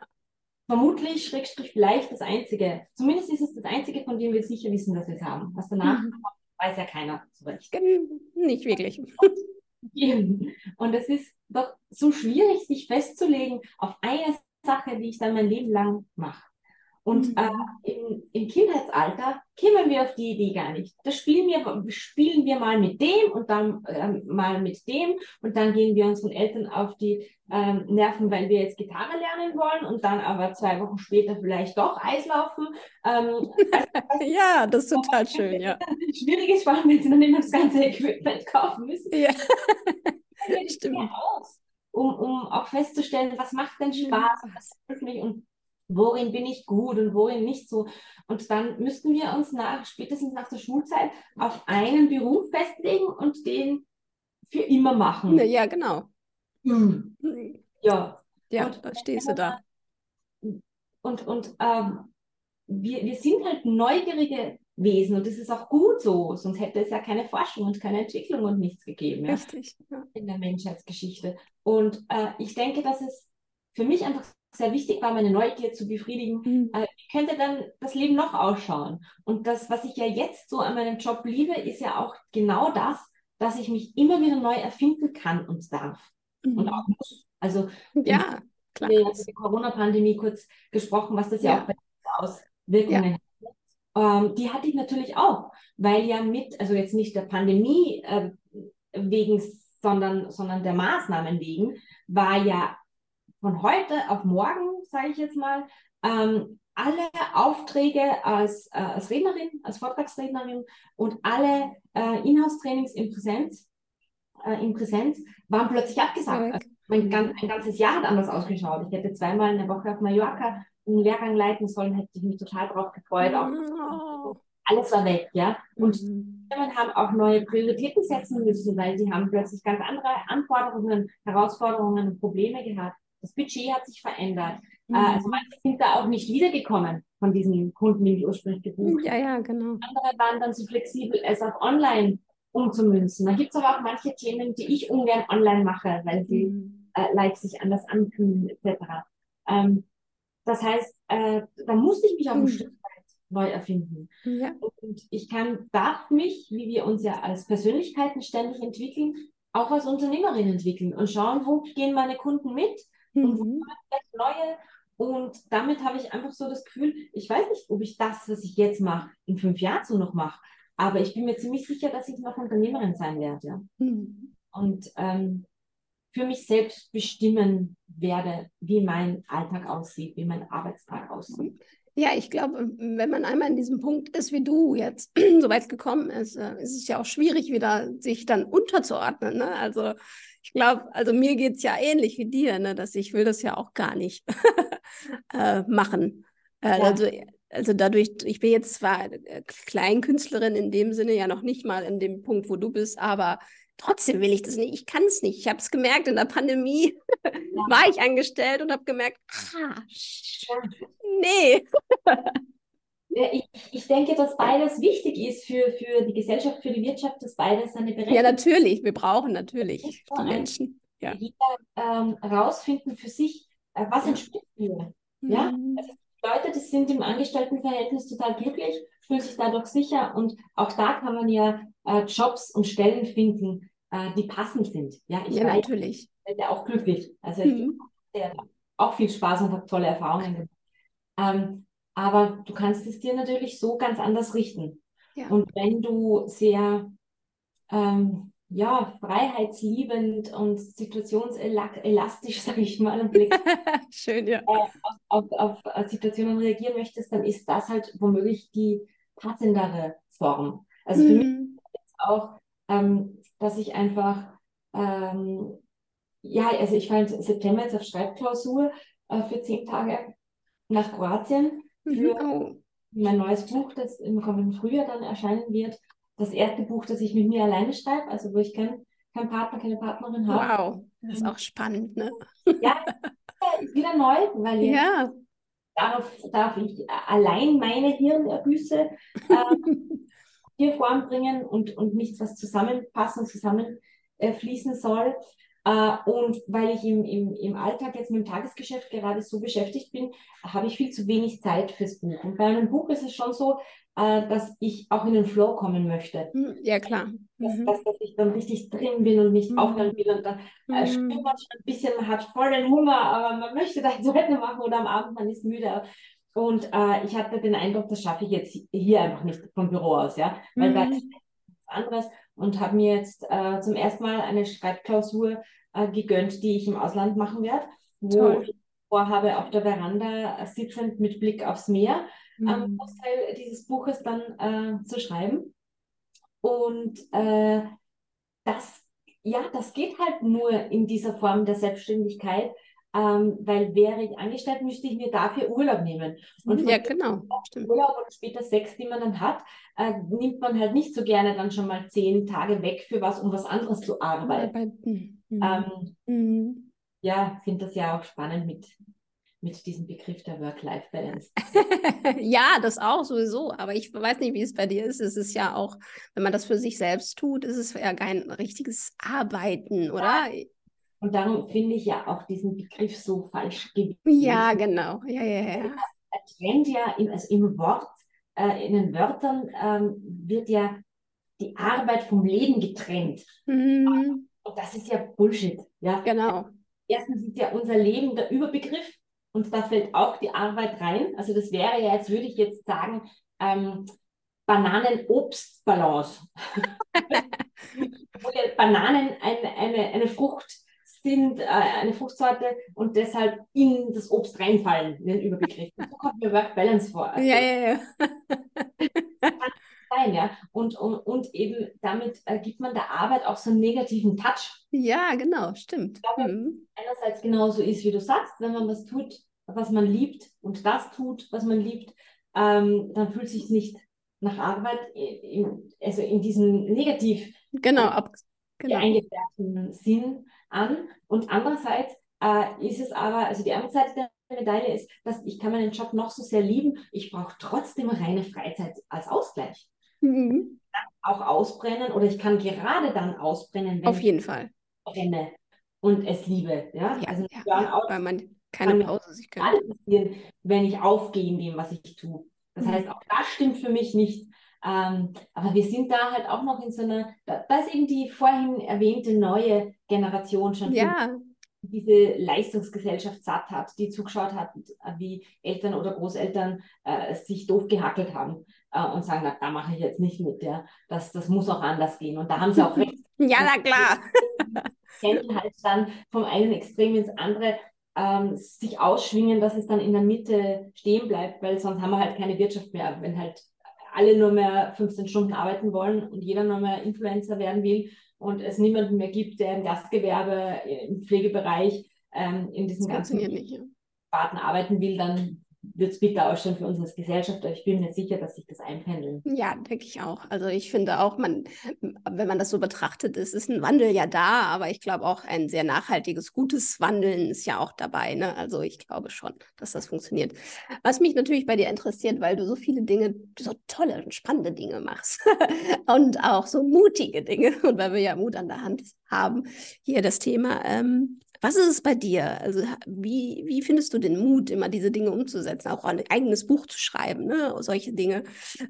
Vermutlich, Schrägstrich, vielleicht das Einzige. Zumindest ist es das Einzige, von dem wir sicher wissen, dass wir es haben. Was danach mhm. kommt, weiß ja keiner so recht. Nicht wirklich. Und es ist doch so schwierig, sich festzulegen auf eine Sache, die ich dann mein Leben lang mache. Und mhm. äh, im, im, Kindheitsalter kämen wir auf die Idee gar nicht. Da spielen wir, spielen wir mal mit dem und dann äh, mal mit dem und dann gehen wir unseren Eltern auf die äh, Nerven, weil wir jetzt Gitarre lernen wollen und dann aber zwei Wochen später vielleicht doch Eislaufen. Ähm, also, ja, das ist total schön, ja. Schwierig ist, vor allem, wenn sie dann immer das ganze Equipment kaufen müssen. Ja, stimmt. Aus, um, um auch festzustellen, was macht denn Spaß, was mich und worin bin ich gut und worin nicht so. Und dann müssten wir uns nach, spätestens nach der Schulzeit auf einen Beruf festlegen und den für immer machen. Ja, genau. Mhm. Ja. Ja, und, da stehst du da. Und, und ähm, wir, wir sind halt neugierige Wesen und das ist auch gut so, sonst hätte es ja keine Forschung und keine Entwicklung und nichts gegeben ja, Richtig, ja. in der Menschheitsgeschichte. Und äh, ich denke, dass es für mich einfach sehr wichtig war, meine Neugier zu befriedigen. Mhm. Äh, wie könnte dann das Leben noch ausschauen? Und das, was ich ja jetzt so an meinem Job liebe, ist ja auch genau das, dass ich mich immer wieder neu erfinden kann und darf. Mhm. Und auch muss. Also, ja, klar. Wir haben die Corona-Pandemie kurz gesprochen, was das ja, ja auch bei Auswirkungen ja. hat. Ähm, die hatte ich natürlich auch, weil ja mit, also jetzt nicht der Pandemie äh, wegen, sondern, sondern der Maßnahmen wegen, war ja von heute auf morgen, sage ich jetzt mal, ähm, alle Aufträge als, äh, als Rednerin, als Vortragsrednerin und alle äh, Inhouse-Trainings in Präsenz, äh, in Präsenz waren plötzlich abgesagt. Also mein, mein ganzes Jahr hat anders ausgeschaut. Ich hätte zweimal eine Woche auf Mallorca einen Lehrgang leiten sollen, hätte ich mich total drauf gefreut. Auch, alles war weg, ja. Und mhm. Firmen haben auch neue Prioritäten setzen müssen, weil sie haben plötzlich ganz andere Anforderungen, Herausforderungen und Probleme gehabt. Das Budget hat sich verändert. Äh, mhm. Also manche sind da auch nicht wiedergekommen von diesen Kunden, die ursprünglich gebucht Ja, ja, genau. Andere waren dann so flexibel, es auf online umzumünzen. Da gibt es aber auch manche Themen, die ich ungern online mache, weil sie mhm. äh, leicht sich anders anfühlen, etc. Ähm, das heißt, äh, da musste ich mich auch mhm. ein Stück weit neu erfinden. Ja. Und ich kann, darf mich, wie wir uns ja als Persönlichkeiten ständig entwickeln, auch als Unternehmerin entwickeln und schauen, wo gehen meine Kunden mit, mhm. und vielleicht neue. Und damit habe ich einfach so das Gefühl, ich weiß nicht, ob ich das, was ich jetzt mache, in fünf Jahren so noch mache. Aber ich bin mir ziemlich sicher, dass ich noch Unternehmerin sein werde. Mhm. Und ähm, für mich selbst bestimmen werde, wie mein Alltag aussieht, wie mein Arbeitstag aussieht. Ja, ich glaube, wenn man einmal in diesem Punkt ist, wie du jetzt so weit gekommen ist, äh, ist es ja auch schwierig, wieder sich dann unterzuordnen. Ne? Also ich glaube, also mir geht es ja ähnlich wie dir, ne? dass ich will das ja auch gar nicht äh, machen. Äh, ja. Also also dadurch, ich bin jetzt zwar äh, Kleinkünstlerin in dem Sinne ja noch nicht mal in dem Punkt, wo du bist, aber trotzdem will ich das nicht. Ich kann es nicht. Ich habe es gemerkt, in der Pandemie ja. war ich angestellt und habe gemerkt, ah, nee. Ja, ich, ich denke, dass beides wichtig ist für, für die Gesellschaft, für die Wirtschaft, dass beides eine Berechtigung Ja, natürlich. Wir brauchen natürlich die Menschen. Ja. Jeder ähm, rausfinden für sich, äh, was entspricht mir. Ja? Mhm. Also Leute, die sind im Angestelltenverhältnis total glücklich, fühlen sich dadurch sicher und auch da kann man ja äh, Jobs und Stellen finden, äh, die passend sind. Ja, ich ja weiß, natürlich. Ich bin ja auch glücklich. Also mhm. ich habe auch viel Spaß und habe tolle Erfahrungen gemacht. Ähm, aber du kannst es dir natürlich so ganz anders richten. Ja. Und wenn du sehr ähm, ja, freiheitsliebend und situationselastisch, sage ich mal, und Blick, Schön, ja. Äh, auf, auf, auf Situationen reagieren möchtest, dann ist das halt womöglich die passendere Form. Also für mhm. mich ist auch, ähm, dass ich einfach, ähm, ja, also ich war im September jetzt auf Schreibklausur äh, für zehn Tage nach Kroatien mhm. Für mhm. oh. mein neues Buch, das im kommenden Frühjahr dann erscheinen wird das erste Buch, das ich mit mir alleine schreibe, also wo ich keinen kein Partner, keine Partnerin habe. Wow, das ist auch spannend, ne? Ja, ist wieder neu, weil jetzt ja. darauf darf ich allein meine Hirnergüsse äh, hier voranbringen und, und nichts, was zusammenpassen, zusammenfließen äh, soll. Äh, und weil ich im, im, im Alltag jetzt mit dem Tagesgeschäft gerade so beschäftigt bin, habe ich viel zu wenig Zeit fürs Buch. Und bei einem Buch ist es schon so, äh, dass ich auch in den Flow kommen möchte. Hm, ja, klar. Dass, mhm. dass, dass ich dann richtig drin bin und nicht mhm. aufhören will und dann äh, mhm. spürt man schon ein bisschen, man hat voll den Hunger, aber man möchte da jetzt weitermachen oder am Abend, man ist müde. Und äh, ich hatte den Eindruck, das schaffe ich jetzt hier einfach nicht vom Büro aus, ja, weil mhm. da ist anderes und habe mir jetzt äh, zum ersten Mal eine Schreibklausur äh, gegönnt, die ich im Ausland machen werde, wo Toll. ich vorhabe, auf der Veranda sitzend mit Blick aufs Meer mhm. am Großteil dieses Buches dann äh, zu schreiben. Und äh, das, ja, das geht halt nur in dieser Form der Selbstständigkeit, ähm, weil wäre ich angestellt, müsste ich mir dafür Urlaub nehmen. Und ja, genau. Urlaub und später sechs, die man dann hat, äh, nimmt man halt nicht so gerne dann schon mal zehn Tage weg für was, um was anderes zu arbeiten. Mhm. Ähm, mhm. Ja, finde das ja auch spannend mit, mit diesem Begriff der Work-Life-Balance. ja, das auch sowieso. Aber ich weiß nicht, wie es bei dir ist. Es ist ja auch, wenn man das für sich selbst tut, ist es ja kein richtiges Arbeiten, oder? Ja. Und darum finde ich ja auch diesen Begriff so falsch gewählt. Ja, genau. Ja, ja, ja. Er trennt ja, im, also im Wort, äh, in den Wörtern ähm, wird ja die Arbeit vom Leben getrennt. Mhm. Und das ist ja Bullshit. Ja? Genau. Erstens ist ja unser Leben der Überbegriff und da fällt auch die Arbeit rein. Also das wäre ja, jetzt würde ich jetzt sagen, ähm, Bananen-Obst-Balance. Bananen eine, eine, eine Frucht sind, äh, eine Fruchtsorte und deshalb in das Obst reinfallen, in den Überbegriff. So kommt mir Work-Balance vor. Also, ja, ja, ja. sein, ja. Und, und, und eben damit äh, gibt man der Arbeit auch so einen negativen Touch. Ja, genau, stimmt. Glaube, mhm. Einerseits genauso ist, wie du sagst, wenn man was tut, was man liebt und das tut, was man liebt, ähm, dann fühlt sich nicht nach Arbeit, in, also in diesem negativ genau, ab, genau. eingefärbten Sinn an. Und andererseits äh, ist es aber, also die andere Seite der Medaille ist, dass ich kann meinen Job noch so sehr lieben, ich brauche trotzdem reine Freizeit als Ausgleich. Mhm. Auch ausbrennen oder ich kann gerade dann ausbrennen, wenn Auf jeden Fall. brenne und es liebe. Ja, ja also ja, weil man keine Pause sich können. passieren, wenn ich aufgehe in dem, was ich tue. Das mhm. heißt, auch das stimmt für mich nicht. Ähm, aber wir sind da halt auch noch in so einer, da, ist eben die vorhin erwähnte neue Generation schon, ja. die diese Leistungsgesellschaft satt hat, die zugeschaut hat, wie Eltern oder Großeltern äh, sich doof gehackelt haben äh, und sagen, na, da mache ich jetzt nicht mit, ja. das, das muss auch anders gehen. Und da haben sie auch recht. ja, na klar. Kennen halt dann vom einen Extrem ins andere ähm, sich ausschwingen, dass es dann in der Mitte stehen bleibt, weil sonst haben wir halt keine Wirtschaft mehr, wenn halt alle nur mehr 15 Stunden arbeiten wollen und jeder nur mehr Influencer werden will und es niemanden mehr gibt, der im Gastgewerbe, im Pflegebereich, ähm, in diesem ganzen. Sparten arbeiten will, dann wird es bitter ausschauen für uns als Gesellschaft, aber ich bin mir sicher, dass sich das einpendeln. Ja, denke ich auch. Also ich finde auch, man, wenn man das so betrachtet, es ist ein Wandel ja da, aber ich glaube auch ein sehr nachhaltiges, gutes Wandeln ist ja auch dabei. Ne? Also ich glaube schon, dass das funktioniert. Was mich natürlich bei dir interessiert, weil du so viele Dinge, so tolle und spannende Dinge machst und auch so mutige Dinge und weil wir ja Mut an der Hand haben, hier das Thema. Ähm, was ist es bei dir? Also wie, wie findest du den Mut, immer diese Dinge umzusetzen, auch ein eigenes Buch zu schreiben, ne? solche Dinge,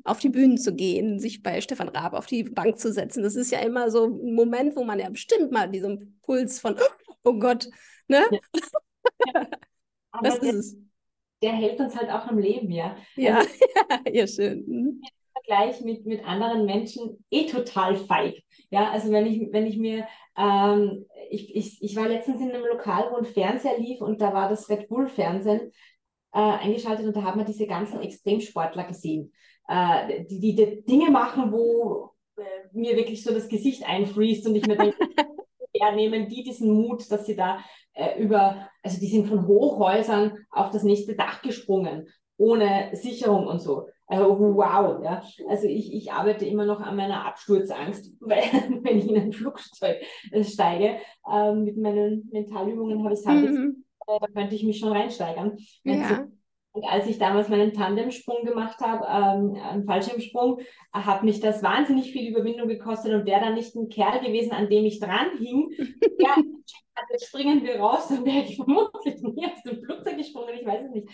auf die Bühnen zu gehen, sich bei Stefan Raab auf die Bank zu setzen? Das ist ja immer so ein Moment, wo man ja bestimmt mal diesen Puls von, oh Gott, ne? Ja. Ja. Was ist es? Der hält uns halt auch am Leben, ja. Ja, also, ja, schön. Vergleich mit, mit anderen Menschen eh total feig. Ja, also wenn ich, wenn ich mir, ähm, ich, ich, ich war letztens in einem Lokal, wo ein Fernseher lief und da war das Red Bull Fernsehen äh, eingeschaltet und da hat man diese ganzen Extremsportler gesehen, äh, die, die, die Dinge machen, wo äh, mir wirklich so das Gesicht einfriest und ich mir denke, ja, nehmen die diesen Mut, dass sie da äh, über, also die sind von Hochhäusern auf das nächste Dach gesprungen, ohne Sicherung und so. Also wow, ja. Also ich, ich arbeite immer noch an meiner Absturzangst, weil wenn ich in ein Flugzeug äh, steige, äh, mit meinen Mentalübungen habe ich es halt mhm. äh, da könnte ich mich schon reinsteigern. Ja. Und als ich damals meinen Tandemsprung gemacht habe, ähm, einen Fallschirmsprung, hat mich das wahnsinnig viel Überwindung gekostet und wäre da nicht ein Kerl gewesen, an dem ich dran hing, ja, jetzt springen wir raus, dann wäre ich vermutlich nie aus dem Flugzeug gesprungen, ich weiß es nicht.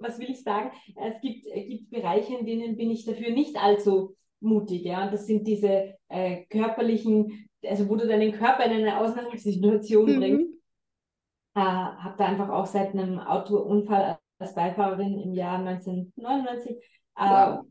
Was will ich sagen? Es gibt, es gibt Bereiche, in denen bin ich dafür nicht allzu mutig, ja, und das sind diese äh, körperlichen, also wo du deinen Körper in eine Ausnahmesituation mhm. bringst. Äh, habe da einfach auch seit einem Autounfall als Beifahrerin im Jahr 1999, äh, wow.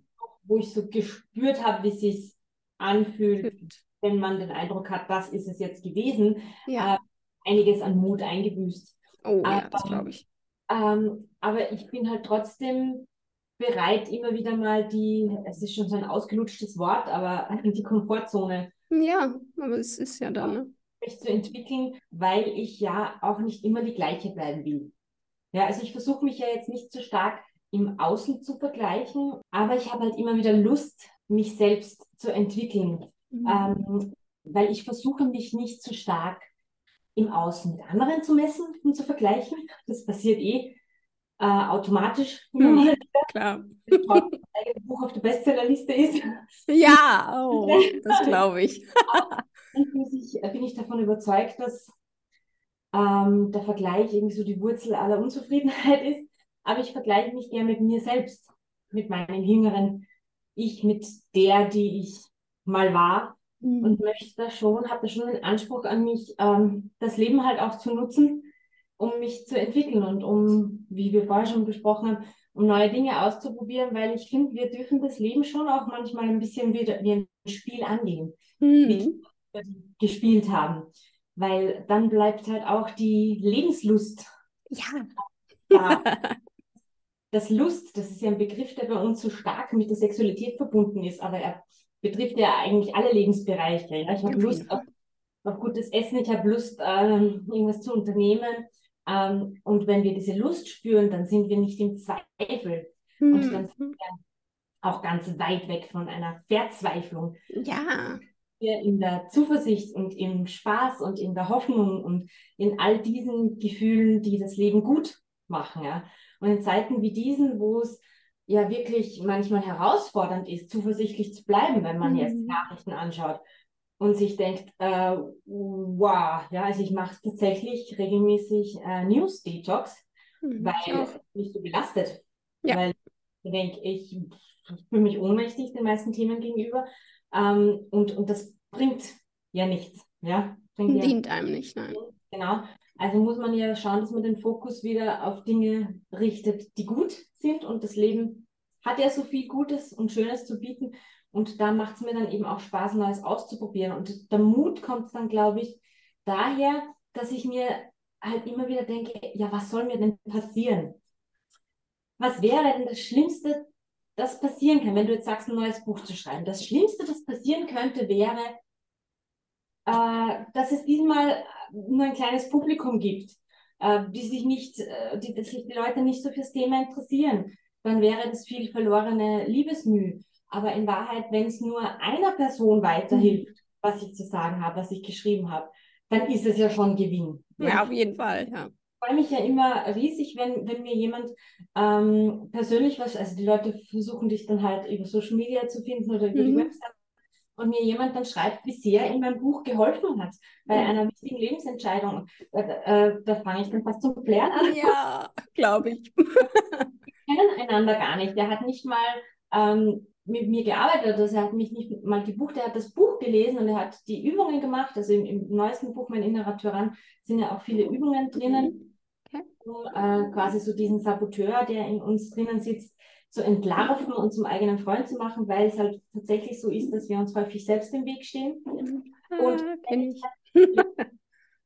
wo ich so gespürt habe, wie es sich anfühlt, wenn man den Eindruck hat, das ist es jetzt gewesen, ja. äh, einiges an Mut eingebüßt. Oh aber, ja, das glaube ich. Ähm, aber ich bin halt trotzdem bereit, immer wieder mal die, es ist schon so ein ausgelutschtes Wort, aber die Komfortzone. Ja, aber es ist ja dann, ne? Mich zu entwickeln, weil ich ja auch nicht immer die gleiche bleiben will. Ja, also ich versuche mich ja jetzt nicht so stark im Außen zu vergleichen, aber ich habe halt immer wieder Lust, mich selbst zu entwickeln, mhm. ähm, weil ich versuche mich nicht zu stark im Außen mit anderen zu messen und zu vergleichen. Das passiert eh äh, automatisch. Mhm, klar. Ein Buch auf der Bestsellerliste ist. Ja, oh, das glaube ich. ich. Bin ich davon überzeugt, dass ähm, der Vergleich irgendwie so die Wurzel aller Unzufriedenheit ist. Aber ich vergleiche mich gerne mit mir selbst, mit meinem jüngeren Ich, mit der, die ich mal war mhm. und möchte da schon, habe da schon den Anspruch an mich, ähm, das Leben halt auch zu nutzen, um mich zu entwickeln und um, wie wir vorher schon besprochen haben, um neue Dinge auszuprobieren, weil ich finde, wir dürfen das Leben schon auch manchmal ein bisschen wie, wie ein Spiel angehen, mhm. wie wir gespielt haben weil dann bleibt halt auch die Lebenslust. Ja. Da. Das Lust, das ist ja ein Begriff, der bei uns so stark mit der Sexualität verbunden ist, aber er betrifft ja eigentlich alle Lebensbereiche. Ja? Ich habe Lust auf, auf, gutes Essen, ich habe Lust, ähm, irgendwas zu unternehmen. Ähm, und wenn wir diese Lust spüren, dann sind wir nicht im Zweifel. Mhm. Und dann sind wir auch ganz weit weg von einer Verzweiflung. Ja wir in der Zuversicht und im Spaß und in der Hoffnung und in all diesen Gefühlen, die das Leben gut machen. Ja? Und in Zeiten wie diesen, wo es ja wirklich manchmal herausfordernd ist, zuversichtlich zu bleiben, wenn man mhm. jetzt Nachrichten anschaut und sich denkt, äh, wow, ja, also ich mache tatsächlich regelmäßig äh, News Detox, mhm, weil ich nicht so belastet. Ja. Weil ich denke, ich fühle mich ohnmächtig den meisten Themen gegenüber ähm, und, und das bringt ja nichts. Ja? Bringt Dient ja, einem nicht, nein. Genau. Also muss man ja schauen, dass man den Fokus wieder auf Dinge richtet, die gut sind. Und das Leben hat ja so viel Gutes und Schönes zu bieten. Und da macht es mir dann eben auch Spaß, Neues auszuprobieren. Und der Mut kommt dann, glaube ich, daher, dass ich mir halt immer wieder denke, ja, was soll mir denn passieren? Was wäre denn das Schlimmste, das passieren kann, wenn du jetzt sagst, ein neues Buch zu schreiben? Das Schlimmste, das passieren könnte, wäre, äh, dass es diesmal nur ein kleines Publikum gibt, äh, die sich nicht, äh, die, dass sich die Leute nicht so fürs Thema interessieren. Dann wäre das viel verlorene Liebesmüh. Aber in Wahrheit, wenn es nur einer Person weiterhilft, was ich zu sagen habe, was ich geschrieben habe, dann ist es ja schon Gewinn. Ja, ja auf jeden Fall, ja. Ich freue mich ja immer riesig, wenn, wenn mir jemand ähm, persönlich was, also die Leute versuchen dich dann halt über Social Media zu finden oder über mhm. die Website und mir jemand dann schreibt, wie sehr ihm mein Buch geholfen hat bei ja. einer wichtigen Lebensentscheidung. Äh, äh, da fange ich dann fast zum Klären an. Ja, glaube ich. Wir kennen einander gar nicht. Der hat nicht mal ähm, mit mir gearbeitet. Also er hat mich nicht mal gebucht, er hat das Buch gelesen und er hat die Übungen gemacht. Also im, im neuesten Buch, mein innerer Tyrann, sind ja auch viele Übungen drinnen, okay. um äh, quasi so diesen Saboteur, der in uns drinnen sitzt, zu entlarven und zum eigenen Freund zu machen, weil es halt tatsächlich so ist, dass wir uns häufig selbst im Weg stehen. Und ich.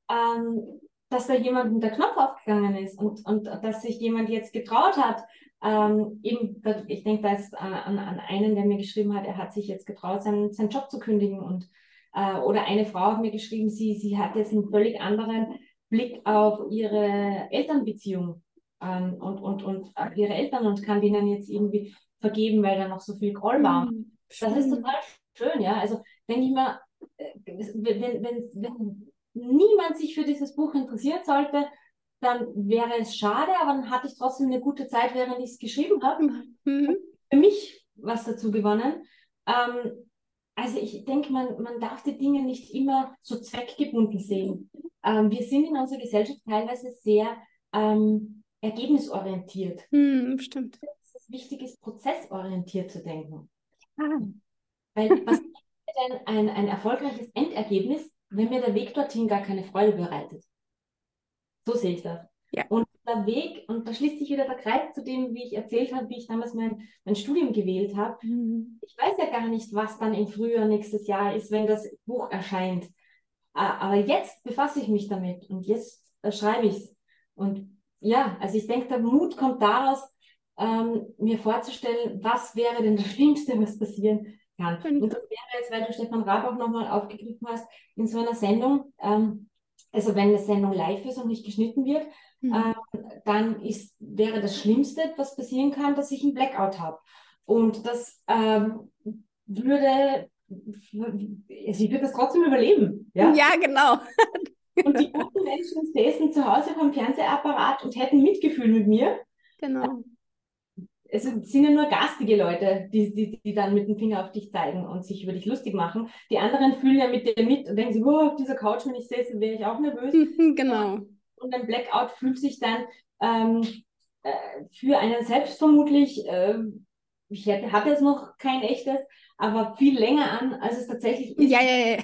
ähm, dass da jemandem der Knopf aufgegangen ist und, und dass sich jemand jetzt getraut hat, ähm, eben, ich denke da ist an, an einen, der mir geschrieben hat, er hat sich jetzt getraut, seinen, seinen Job zu kündigen. Und, äh, oder eine Frau hat mir geschrieben, sie, sie hat jetzt einen völlig anderen Blick auf ihre Elternbeziehung ähm, und, und, und ihre Eltern und kann denen jetzt irgendwie vergeben, weil da noch so viel Groll war. Mhm, das ist total schön, ja. Also denke ich mal, äh, wenn, wenn, wenn niemand sich für dieses Buch interessieren sollte, dann wäre es schade, aber dann hatte ich trotzdem eine gute Zeit, während ich es geschrieben habe. Mhm. Für mich was dazu gewonnen. Ähm, also ich denke, man, man darf die Dinge nicht immer so zweckgebunden sehen. Ähm, wir sind in unserer Gesellschaft teilweise sehr ähm, ergebnisorientiert. Mhm, stimmt. Es ist wichtig, ist prozessorientiert zu denken. Ah. Weil was ist denn ein, ein erfolgreiches Endergebnis, wenn mir der Weg dorthin gar keine Freude bereitet? So sehe ich das. Ja. Und der Weg, und da schließt sich wieder der Kreis zu dem, wie ich erzählt habe, wie ich damals mein, mein Studium gewählt habe. Mhm. Ich weiß ja gar nicht, was dann im Frühjahr nächstes Jahr ist, wenn das Buch erscheint. Aber jetzt befasse ich mich damit und jetzt äh, schreibe ich es. Und ja, also ich denke, der Mut kommt daraus, ähm, mir vorzustellen, was wäre denn das Schlimmste, was passieren kann. Und das wäre jetzt, weil du Stefan Raab auch nochmal aufgegriffen hast, in so einer Sendung, ähm, also wenn eine Sendung live ist und nicht geschnitten wird, mhm. äh, dann ist, wäre das Schlimmste, was passieren kann, dass ich einen Blackout habe. Und das ähm, würde, also ich würde das trotzdem überleben. Ja, ja genau. und die guten Menschen säßen zu Hause vom Fernsehapparat und hätten Mitgefühl mit mir. Genau es sind ja nur garstige Leute, die, die, die dann mit dem Finger auf dich zeigen und sich über dich lustig machen. Die anderen fühlen ja mit dir mit und denken sich, oh, auf dieser Couch, wenn ich säße, wäre ich auch nervös. genau. Und ein Blackout fühlt sich dann ähm, äh, für einen selbst vermutlich, äh, ich hätte, habe jetzt noch kein echtes, aber viel länger an, als es tatsächlich ist. Ja, ja, ja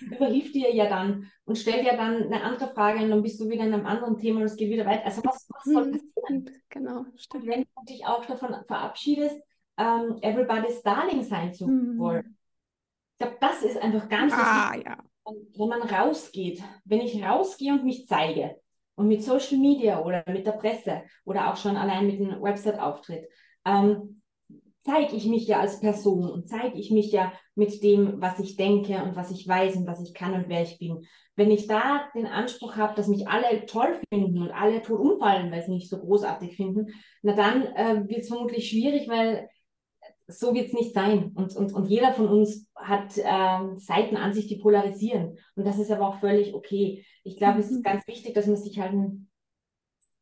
überhilft dir ja dann und stellt ja dann eine andere Frage und dann bist du wieder in einem anderen Thema und es geht wieder weiter. Also was, was soll hm, passieren? Genau, stimmt. Und wenn du dich auch davon verabschiedest, ähm, everybody's darling sein zu mhm. wollen. Ich glaube, das ist einfach ganz ah, wichtig. Ja. Wenn man rausgeht, wenn ich rausgehe und mich zeige und mit Social Media oder mit der Presse oder auch schon allein mit einem Website-Auftritt, ähm, zeige ich mich ja als Person und zeige ich mich ja mit dem, was ich denke und was ich weiß und was ich kann und wer ich bin. Wenn ich da den Anspruch habe, dass mich alle toll finden und alle tot umfallen, weil sie mich so großartig finden, na dann äh, wird es vermutlich schwierig, weil so wird es nicht sein. Und, und, und jeder von uns hat äh, Seiten an sich, die polarisieren. Und das ist aber auch völlig okay. Ich glaube, mhm. es ist mhm. ganz wichtig, dass man sich halt einen,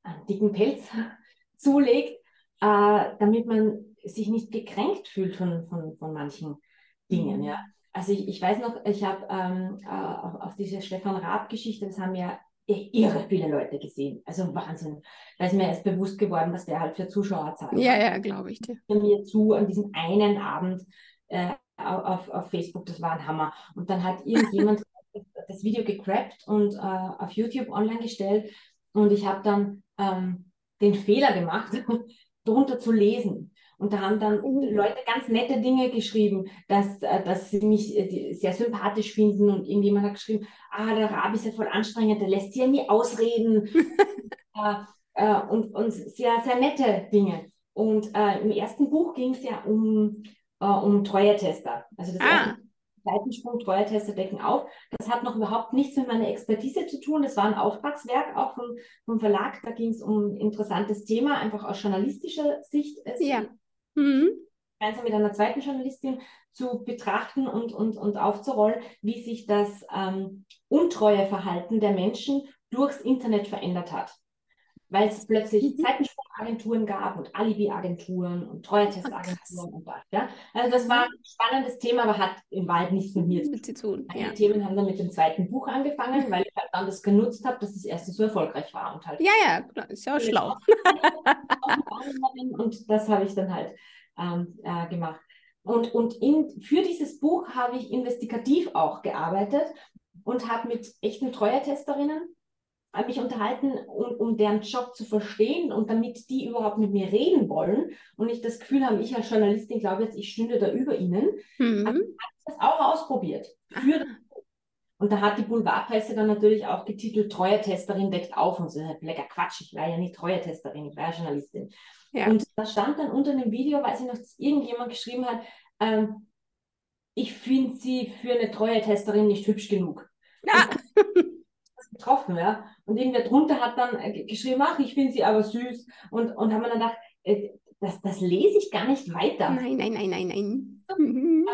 einen dicken Pelz zulegt, äh, damit man sich nicht gekränkt fühlt von, von, von manchen Dingen. Mhm. Ja. Also ich, ich weiß noch, ich habe ähm, äh, auf, auf diese Stefan Raab-Geschichte, das haben ja irre viele Leute gesehen. Also Wahnsinn. Da ist mir erst bewusst geworden, was der halt für Zuschauer zahlt. Ja, ja, glaube ich dir. Mir zu an diesem einen Abend äh, auf, auf Facebook, das war ein Hammer. Und dann hat irgendjemand das Video gecrappt und äh, auf YouTube online gestellt. Und ich habe dann ähm, den Fehler gemacht, darunter zu lesen. Und da haben dann Oh. Leute ganz nette Dinge geschrieben, dass, äh, dass sie mich äh, sehr sympathisch finden. Und irgendjemand hat geschrieben, ah, der Rabi ist ja voll anstrengend, der lässt sich ja nie ausreden. äh, äh, und, und sehr, sehr nette Dinge. Und äh, im ersten Buch ging es ja um, äh, um Treuetester. Also das Ah. Seitensprung, Treuetester decken auf. Das hat noch überhaupt nichts mit meiner Expertise zu tun. Das war ein Auftragswerk auch vom, vom Verlag. Da ging es um ein interessantes Thema, einfach aus journalistischer Sicht. Es Ja. Mhm. gemeinsam mit einer zweiten Journalistin zu betrachten und, und, und aufzurollen, wie sich das ähm, untreue Verhalten der Menschen durchs Internet verändert hat. Weil es plötzlich Mhm. Seitensprungagenturen gab und Alibi-Agenturen und Treuetestagenturen und was. Ja? Also das Mhm. war ein spannendes Thema, aber hat in Wahrheit nichts mit mir zu tun. Mit zu tun. Meine Ja. Themen haben dann mit dem zweiten Buch angefangen, weil ich halt dann das genutzt habe, dass das erste so erfolgreich war und halt ja, ja, klar, ist ja auch schlau. und das habe ich dann halt ähm, äh, gemacht. Und, und in, für dieses Buch habe ich investigativ auch gearbeitet und habe mit echten Treuertesterinnen mich unterhalten, um, um deren Job zu verstehen und damit die überhaupt mit mir reden wollen und ich das Gefühl habe, ich als Journalistin glaube jetzt, ich stünde da über ihnen, Mhm. das auch ausprobiert. Für das Buch. und da hat die Boulevardpresse dann natürlich auch getitelt, Treuertesterin deckt auf und so, lecker Quatsch, ich war ja nicht Treuertesterin, ich war ja Journalistin. Ja. Und da stand dann unter dem Video, weiß ich noch, dass irgendjemand geschrieben hat, ähm, ich finde sie für eine treue Testerin nicht hübsch genug. Das getroffen, ja. Und irgendwer drunter hat dann äh, ge- geschrieben, ach, ich finde sie aber süß. Und, und haben wir dann gedacht, äh, das, das lese ich gar nicht weiter. Nein, nein, nein, nein, nein. Mhm.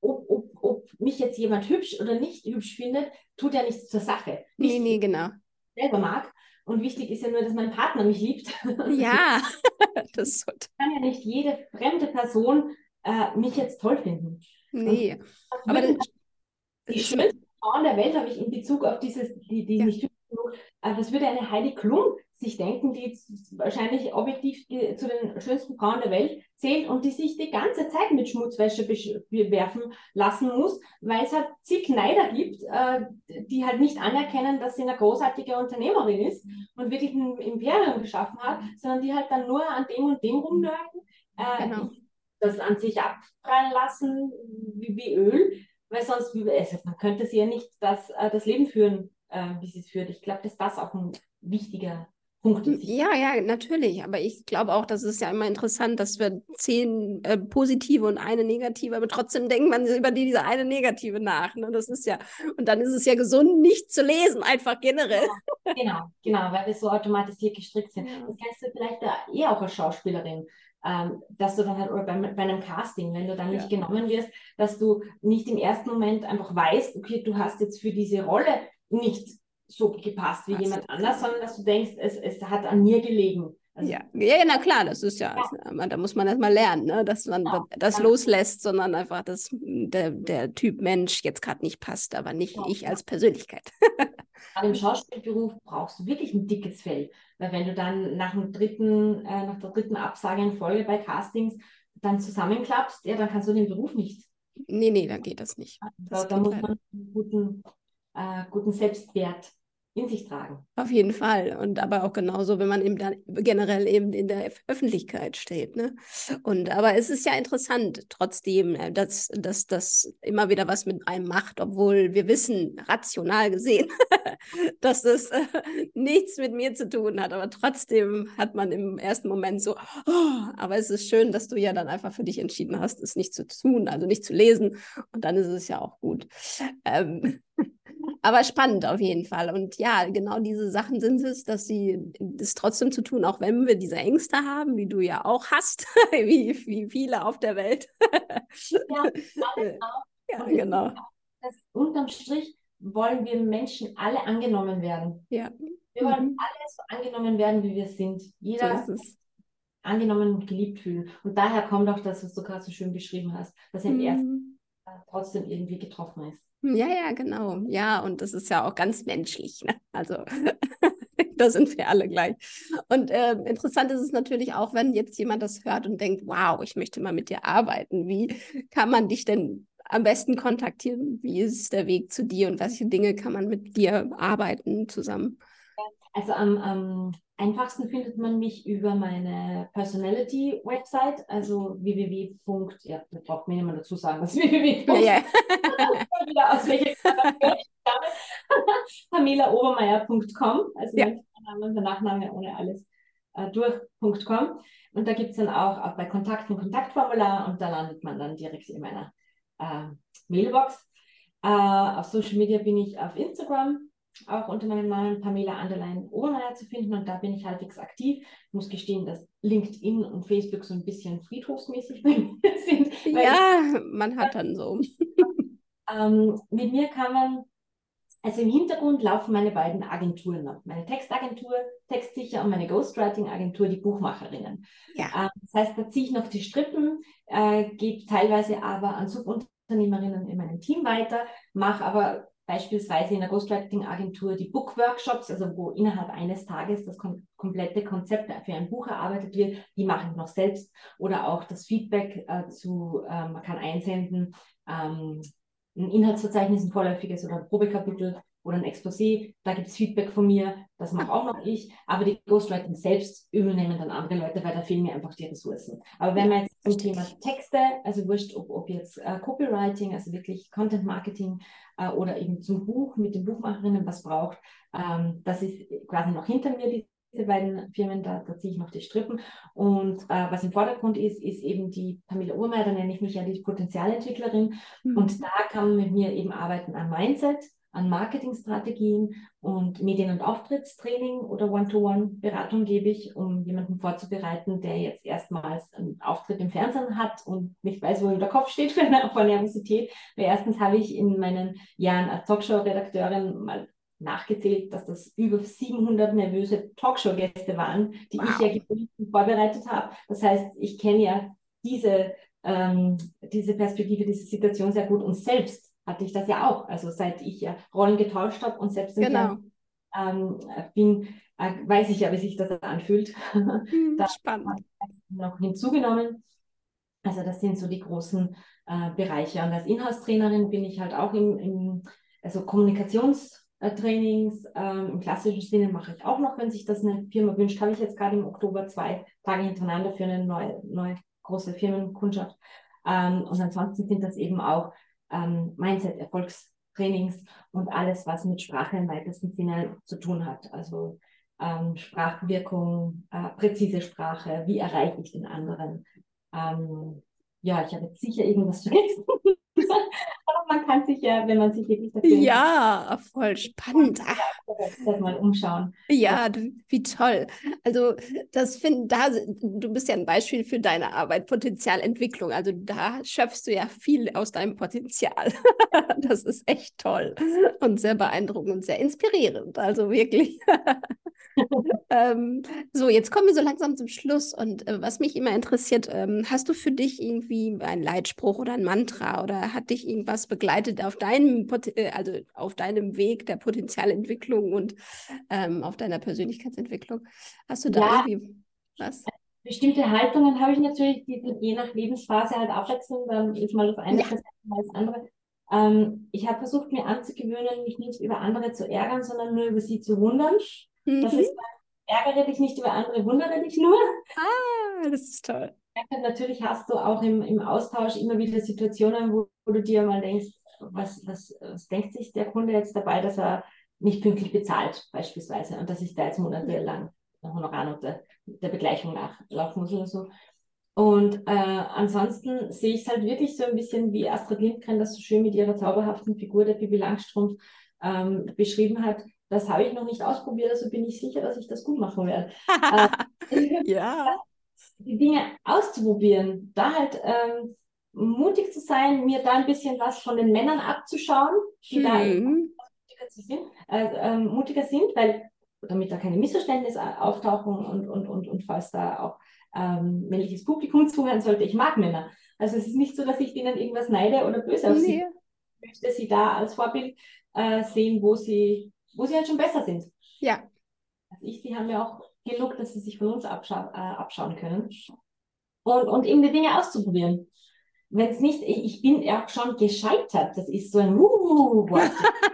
Ob, ob, ob mich jetzt jemand hübsch oder nicht hübsch findet, tut ja nichts zur Sache. Nee, Wichtig, nee, genau. selber mag. Und wichtig ist ja nur, dass mein Partner mich liebt. Ja, das sollte. kann ja nicht jede fremde Person äh, mich jetzt toll finden. Nee. Aber das, die schönsten Frauen der Welt habe ich in Bezug auf dieses, die, die Ja. nicht äh, das würde eine Heidi Klum sich denken, die wahrscheinlich objektiv zu den schönsten Frauen der Welt zählt und die sich die ganze Zeit mit Schmutzwäsche bewerfen lassen muss, weil es halt zig Neider gibt, äh, die halt nicht anerkennen, dass sie eine großartige Unternehmerin ist und wirklich ein Imperium geschaffen hat, sondern die halt dann nur an dem und dem rumnörden, äh, Genau. das an sich abprallen lassen wie, wie Öl, weil sonst, man könnte sie ja nicht das, äh, das Leben führen, äh, wie sie es führt. Ich glaube, dass das auch ein wichtiger Punkt ist. Ja, ja, natürlich. Aber ich glaube auch, das ist ja immer interessant, dass wir zehn äh, positive und eine negative, aber trotzdem denkt man über die, diese eine negative nach. Ne? Das ist ja, und dann ist es ja gesund, nicht zu lesen, einfach generell. Genau, genau, weil wir so automatisiert gestrickt sind. Ja. Das kennst du vielleicht da eh auch als Schauspielerin, ähm, dass du dann halt, oder bei, bei einem Casting, wenn du dann nicht genommen wirst, dass du nicht im ersten Moment einfach weißt, okay, du hast jetzt für diese Rolle nicht so gepasst wie Ach so, jemand anders, genau. sondern dass du denkst, es, es hat an mir gelegen. Also, Ja. ja, na klar, das ist ja, aber da muss man erst mal lernen, ne? dass man Genau. das Ja. loslässt, sondern einfach, dass der, der Typ Mensch jetzt gerade nicht passt, aber nicht Ja, ich ja. als Persönlichkeit. Gerade im Schauspielberuf brauchst du wirklich ein dickes Fell, weil wenn du dann nach dem dritten, äh, nach der dritten Absage in Folge bei Castings dann zusammenklappst, ja, dann kannst du den Beruf nicht. Nee, nee, dann geht das nicht. Da, Das da muss man einen guten, äh, guten Selbstwert in sich tragen. Auf jeden Fall. Und aber auch genauso, wenn man eben dann generell eben in der Öffentlichkeit steht. Ne? Und aber es ist ja interessant, trotzdem, äh, dass, dass das immer wieder was mit einem macht, obwohl wir wissen, rational gesehen, dass das äh, nichts mit mir zu tun hat. Aber trotzdem hat man im ersten Moment so, oh, aber es ist schön, dass du ja dann einfach für dich entschieden hast, es nicht zu tun, also nicht zu lesen. Und dann ist es ja auch gut. Ähm, aber spannend auf jeden Fall. Und ja, genau diese Sachen sind es, dass sie es trotzdem zu tun, auch wenn wir diese Ängste haben, wie du ja auch hast, wie, wie viele auf der Welt. Ja, auch. ja, Und genau. Das, unterm Strich wollen wir Menschen alle angenommen werden. Ja, Wir wollen Mhm. alle so angenommen werden, wie wir sind. so Jeder es. angenommen und geliebt fühlen. Und daher kommt auch das, was du gerade so schön beschrieben hast, dass er im ersten Mhm. Mal trotzdem irgendwie getroffen ist. Ja, ja, genau. Ja, und das ist ja auch ganz menschlich. Ne? Also da sind wir alle gleich. Und äh, interessant ist es natürlich auch, wenn jetzt jemand das hört und denkt, wow, ich möchte mal mit dir arbeiten. Wie kann man dich denn am besten kontaktieren? Wie ist der Weg zu dir und welche Dinge kann man mit dir arbeiten zusammen? Also am, am einfachsten findet man mich über meine Personality-Website, also www. Ja, da braucht mir niemand dazu sagen, was www. Ja, ja. aus welcher PamelaObermeier.com, also ja. mein Name und der Nachname ohne alles äh, durch.com. Und da gibt es dann auch, auch bei Kontakt ein Kontaktformular und da landet man dann direkt in meiner äh, Mailbox. Äh, auf Social Media bin ich auf Instagram, auch unter meinem Namen Pamela Anderlein Obermeier zu finden und da bin ich halbwegs aktiv. Ich muss gestehen, dass LinkedIn und Facebook so ein bisschen friedhofsmäßig sind. Ja, man hat dann so. ähm, mit mir kann man, also im Hintergrund laufen meine beiden Agenturen noch. Meine Textagentur, Textsicher und meine Ghostwriting-Agentur, die Buchmacherinnen. Ja. Ähm, das heißt, da ziehe ich noch die Strippen, äh, gebe teilweise aber an Subunternehmerinnen in meinem Team weiter, mache aber beispielsweise in der Ghostwriting-Agentur die Book-Workshops, also wo innerhalb eines Tages das kom komplette Konzept für ein Buch erarbeitet wird, die mache ich noch selbst. Oder auch das Feedback äh, zu, äh, man kann einsenden, ähm, ein Inhaltsverzeichnis, ein vorläufiges oder ein Probekapitel oder ein Exposé, da gibt es Feedback von mir, das mache auch noch ich, aber die Ghostwriting selbst übernehmen dann andere Leute, weil da fehlen mir einfach die Ressourcen. Aber wenn man jetzt zum Thema Texte, also wurscht, ob, ob jetzt äh, Copywriting, also wirklich Content Marketing äh, oder eben zum Buch mit den Buchmacherinnen was braucht, ähm, das ist quasi noch hinter mir, die diese beiden Firmen, da, da ziehe ich noch die Strippen. Und äh, was im Vordergrund ist, ist eben die Pamela Urmeier, da nenne ich mich ja die Potenzialentwicklerin. Mhm. Und da kann man mit mir eben arbeiten an Mindset, an Marketingstrategien und Medien- und Auftrittstraining oder One-to-One-Beratung gebe ich, um jemanden vorzubereiten, der jetzt erstmals einen Auftritt im Fernsehen hat und nicht weiß, wo ihm der Kopf steht vor Nervosität. Weil erstens habe ich in meinen Jahren als Talkshow-Redakteurin mal nachgezählt, dass das über 700 nervöse Talkshow-Gäste waren, die wow. ich ja vorbereitet habe. Das heißt, ich kenne ja diese, ähm, diese Perspektive, diese Situation sehr gut und selbst hatte ich das ja auch. Also seit ich ja Rollen getauscht habe und selbst genau. ähm, bin, äh, weiß ich ja, wie sich das anfühlt. Mhm, da spannend. Noch hinzugenommen. Also das sind so die großen äh, Bereiche. Und als Inhouse-Trainerin bin ich halt auch im, im also Kommunikationstrainings ähm, im klassischen Sinne mache ich auch noch, wenn sich das eine Firma wünscht. Habe ich jetzt gerade im Oktober zwei Tage hintereinander für eine neue, neue große Firmenkundschaft. Ähm, und ansonsten sind das eben auch ähm, Mindset, Erfolgstrainings und alles, was mit Sprache im weitesten Sinne zu tun hat. Also ähm, Sprachwirkung, äh, präzise Sprache, wie erreiche ich den anderen. Ähm, ja, ich habe jetzt sicher irgendwas vergessen. Man kann sich ja, wenn man sich wirklich dafür. Ja, voll spannend. Ja, mal umschauen. Ja, wie toll. Also, das finde da, du bist ja ein Beispiel für deine Arbeit, Potenzialentwicklung. Also, da schöpfst du ja viel aus deinem Potenzial. das ist echt toll und sehr beeindruckend und sehr inspirierend. Also, wirklich. ähm, so, jetzt kommen wir so langsam zum Schluss. Und äh, was mich immer interessiert, ähm, hast du für dich irgendwie einen Leitspruch oder ein Mantra oder hat dich irgendwas begleitet auf deinem, äh, also auf deinem Weg der Potenzialentwicklung und ähm, auf deiner Persönlichkeitsentwicklung? Hast du da ja. irgendwie was? Bestimmte Haltungen habe ich natürlich, die je nach Lebensphase halt abwechselnd. Dann ist mal das eine ja. mal das andere. Ähm, ich habe versucht, mir anzugewöhnen, mich nicht über andere zu ärgern, sondern nur über sie zu wundern. Mhm. Das ist, ärgere dich nicht über andere, wundere dich nur. Ah, das ist toll. Natürlich hast du auch im, im Austausch immer wieder Situationen, wo, wo du dir mal denkst, was, was, was denkt sich der Kunde jetzt dabei, dass er nicht pünktlich bezahlt, beispielsweise, und dass ich da jetzt monatelang eine Honorarnote der Begleichung nachlaufen muss oder so. Und äh, ansonsten sehe ich es halt wirklich so ein bisschen, wie Astrid Lindgren das so schön mit ihrer zauberhaften Figur der Bibi Langstrumpf ähm, beschrieben hat das habe ich noch nicht ausprobiert, also bin ich sicher, dass ich das gut machen werde. äh, ja. Die Dinge auszuprobieren, da halt ähm, mutig zu sein, mir da ein bisschen was von den Männern abzuschauen, die mhm. da mutiger, sind, äh, ähm, mutiger sind, weil damit da keine Missverständnisse auftauchen und, und, und, und falls da auch ähm, männliches Publikum zuhören sollte, ich mag Männer. Also es ist nicht so, dass ich denen irgendwas neide oder böse auf nee. sie. Ich möchte sie da als Vorbild äh, sehen, wo sie wo sie halt schon besser sind. Ja. Also ich, sie haben ja auch genug, dass sie sich von uns abscha äh, abschauen können. Und, und eben die Dinge auszuprobieren. wenn es nicht, ich, ich bin auch schon gescheitert. Das ist so ein Uh-Wort.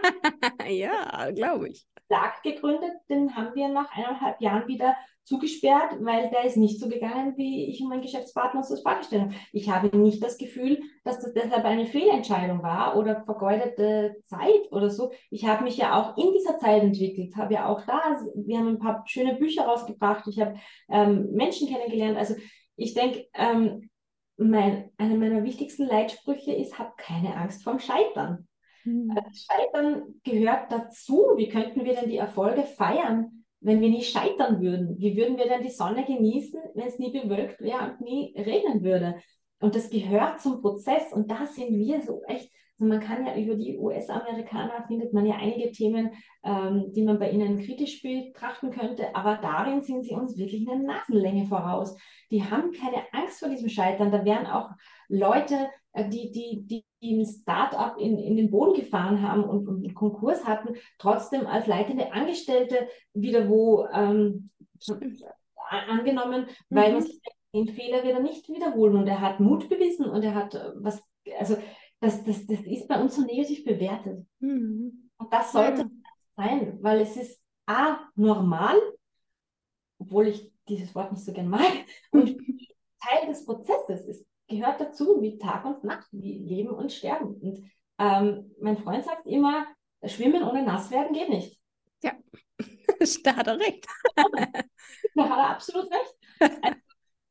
ja, glaube ich. Verlag gegründet, den haben wir nach eineinhalb Jahren wieder zugesperrt, weil der ist nicht so gegangen, wie ich und mein Geschäftspartner uns das vorgestellt haben. Ich habe nicht das Gefühl, dass das deshalb eine Fehlentscheidung war oder vergeudete Zeit oder so. Ich habe mich ja auch in dieser Zeit entwickelt, habe ja auch da, wir haben ein paar schöne Bücher rausgebracht, ich habe ähm, Menschen kennengelernt. Also ich denke, ähm, mein, einer meiner wichtigsten Leitsprüche ist, hab keine Angst vorm Scheitern. Mhm. Scheitern gehört dazu. Wie könnten wir denn die Erfolge feiern, wenn wir nie scheitern würden? Wie würden wir denn die Sonne genießen, wenn es nie bewölkt wäre und nie regnen würde? Und das gehört zum Prozess. Und da sind wir so echt, also man kann ja über die US-Amerikaner findet man ja einige Themen, ähm, die man bei ihnen kritisch betrachten könnte, aber darin sind sie uns wirklich eine Nasenlänge voraus. Die haben keine Angst vor diesem Scheitern. Da werden auch Leute, die, die, die ein Start-up in, in den Boden gefahren haben und, und einen Konkurs hatten, trotzdem als leitende Angestellte wieder wo ähm, angenommen, mhm. weil man sich den Fehler wieder nicht wiederholen. Und er hat Mut bewiesen und er hat äh, was, also das, das, das ist bei uns so negativ bewertet. Mhm. Und das sollte ja. sein, weil es ist A, normal, obwohl ich dieses Wort nicht so gern mag, und Teil des Prozesses ist gehört dazu, wie Tag und Nacht, wie Leben und Sterben. Und ähm, mein Freund sagt immer, Schwimmen ohne nass werden geht nicht. Ja, da hat er recht. da hat er absolut recht. Also,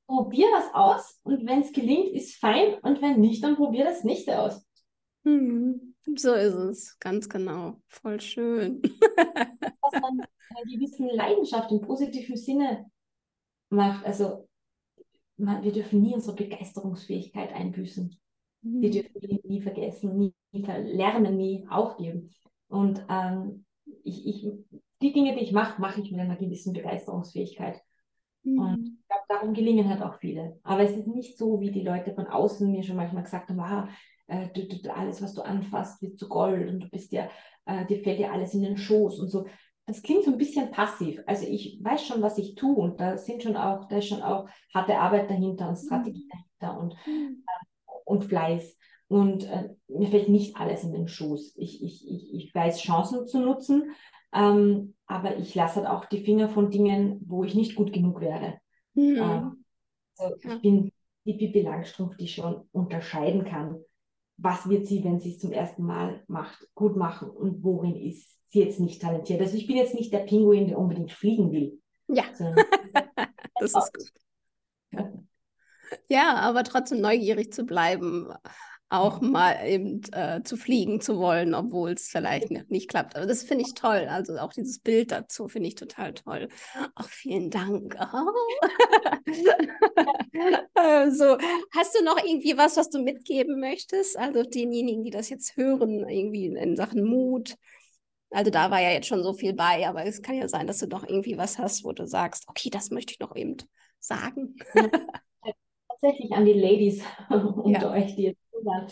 probier was aus und wenn es gelingt, ist fein und wenn nicht, dann probier das nächste aus. Hm, so ist es, ganz genau. Voll schön. Was dann eine gewisse Leidenschaft im positiven Sinne macht. Also wir dürfen nie unsere Begeisterungsfähigkeit einbüßen. Mhm. Wir dürfen die nie vergessen, nie, lernen, nie aufgeben. Und ähm, ich, ich, die Dinge, die ich mache, mache ich mit einer gewissen Begeisterungsfähigkeit. Mhm. Und ich glaube, darum gelingen halt auch viele. Aber es ist nicht so, wie die Leute von außen mir schon manchmal gesagt haben, ah, äh, du, du, alles, was du anfasst, wird zu Gold und du bist ja, äh, dir fällt ja alles in den Schoß und so das klingt so ein bisschen passiv. Also ich weiß schon, was ich tue und da sind schon auch, da ist schon auch harte Arbeit dahinter und Strategie mhm. dahinter und, äh, und Fleiß. Und äh, mir fällt nicht alles in den Schoß. Ich, ich, ich, ich weiß, Chancen zu nutzen, ähm, aber ich lasse halt auch die Finger von Dingen, wo ich nicht gut genug wäre. Mhm. Ähm, also ja. Ich bin die Bibi Langstrumpf, die schon unterscheiden kann, was wird sie, wenn sie es zum ersten Mal macht, gut machen und worin ist jetzt nicht talentiert. Also ich bin jetzt nicht der Pinguin, der unbedingt fliegen will. Ja, das ist gut. Ja, aber trotzdem neugierig zu bleiben, auch mal eben äh, zu fliegen zu wollen, obwohl es vielleicht nicht, nicht klappt. Aber das finde ich toll. Also auch dieses Bild dazu finde ich total toll. Auch vielen Dank. Oh. also, hast du noch irgendwie was, was du mitgeben möchtest? Also denjenigen, die das jetzt hören, irgendwie in Sachen Mut, also da war ja jetzt schon so viel bei, aber es kann ja sein, dass du doch irgendwie was hast, wo du sagst, okay, das möchte ich noch eben sagen. Ja, tatsächlich an die Ladies unter ja. euch, die jetzt zuhören.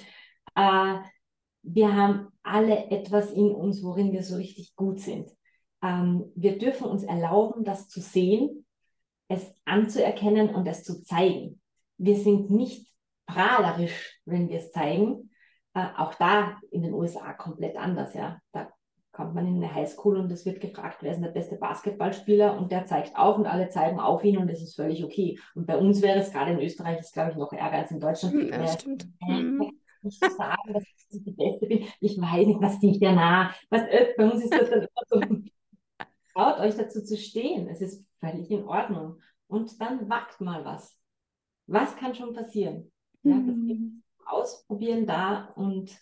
Äh, wir haben alle etwas in uns, worin wir so richtig gut sind. Ähm, wir dürfen uns erlauben, das zu sehen, es anzuerkennen und es zu zeigen. Wir sind nicht prahlerisch, wenn wir es zeigen. Äh, auch da in den USA komplett anders, ja. Da kommt man in eine Highschool und es wird gefragt, wer ist der beste Basketballspieler und der zeigt auf und alle zeigen auf ihn und das ist völlig okay. Und bei uns wäre es gerade in Österreich, ist glaube ich noch ärger als in Deutschland. Hm, ja, stimmt. Äh, nicht zu sagen, dass ich die Beste bin. Ich weiß nicht, was liegt ja nah. Was, äh, bei uns ist das dann immer so. Traut euch dazu zu stehen. Es ist völlig in Ordnung. Und dann wagt mal was. Was kann schon passieren? Ja, das mhm. Ausprobieren da und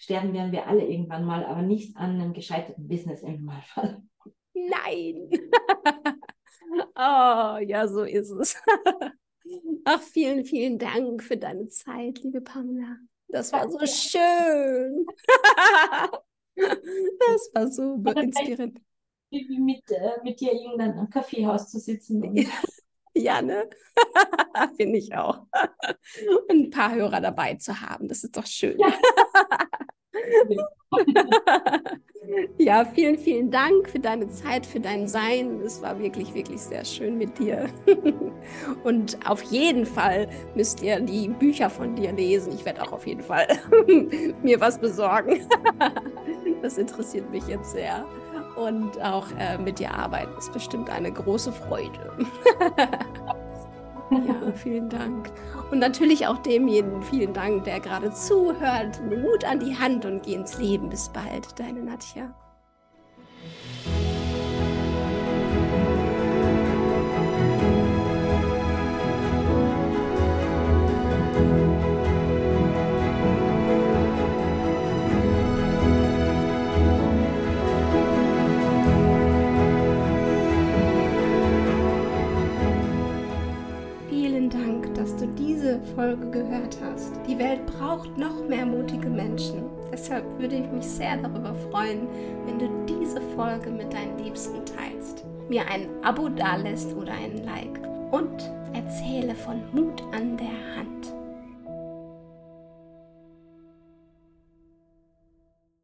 sterben werden wir alle irgendwann mal, aber nicht an einem gescheiterten Business im Normalfall. Nein. oh, ja, so ist es. Ach, vielen, vielen Dank für deine Zeit, liebe Pamela. Das war so schön. das war so inspirierend. Wie mit, äh, mit dir irgendwann am Kaffeehaus zu sitzen. Ja, ne? Finde ich auch. Und ein paar Hörer dabei zu haben, das ist doch schön. Ja. Ja, vielen, vielen Dank für deine Zeit, für dein Sein. Es war wirklich, wirklich sehr schön mit dir. Und auf jeden Fall müsst ihr die Bücher von dir lesen. Ich werde auch auf jeden Fall mir was besorgen. Das interessiert mich jetzt sehr. Und auch äh, mit dir arbeiten ist bestimmt eine große Freude. Ja, vielen Dank. Und natürlich auch demjenigen vielen Dank, der gerade zuhört. Mut an die Hand und geh ins Leben. Bis bald, deine Nadja. Folge gehört hast. Die Welt braucht noch mehr mutige Menschen. Deshalb würde ich mich sehr darüber freuen, wenn du diese Folge mit deinen Liebsten teilst, mir ein Abo dalässt oder ein Like und erzähle von Mut an der Hand.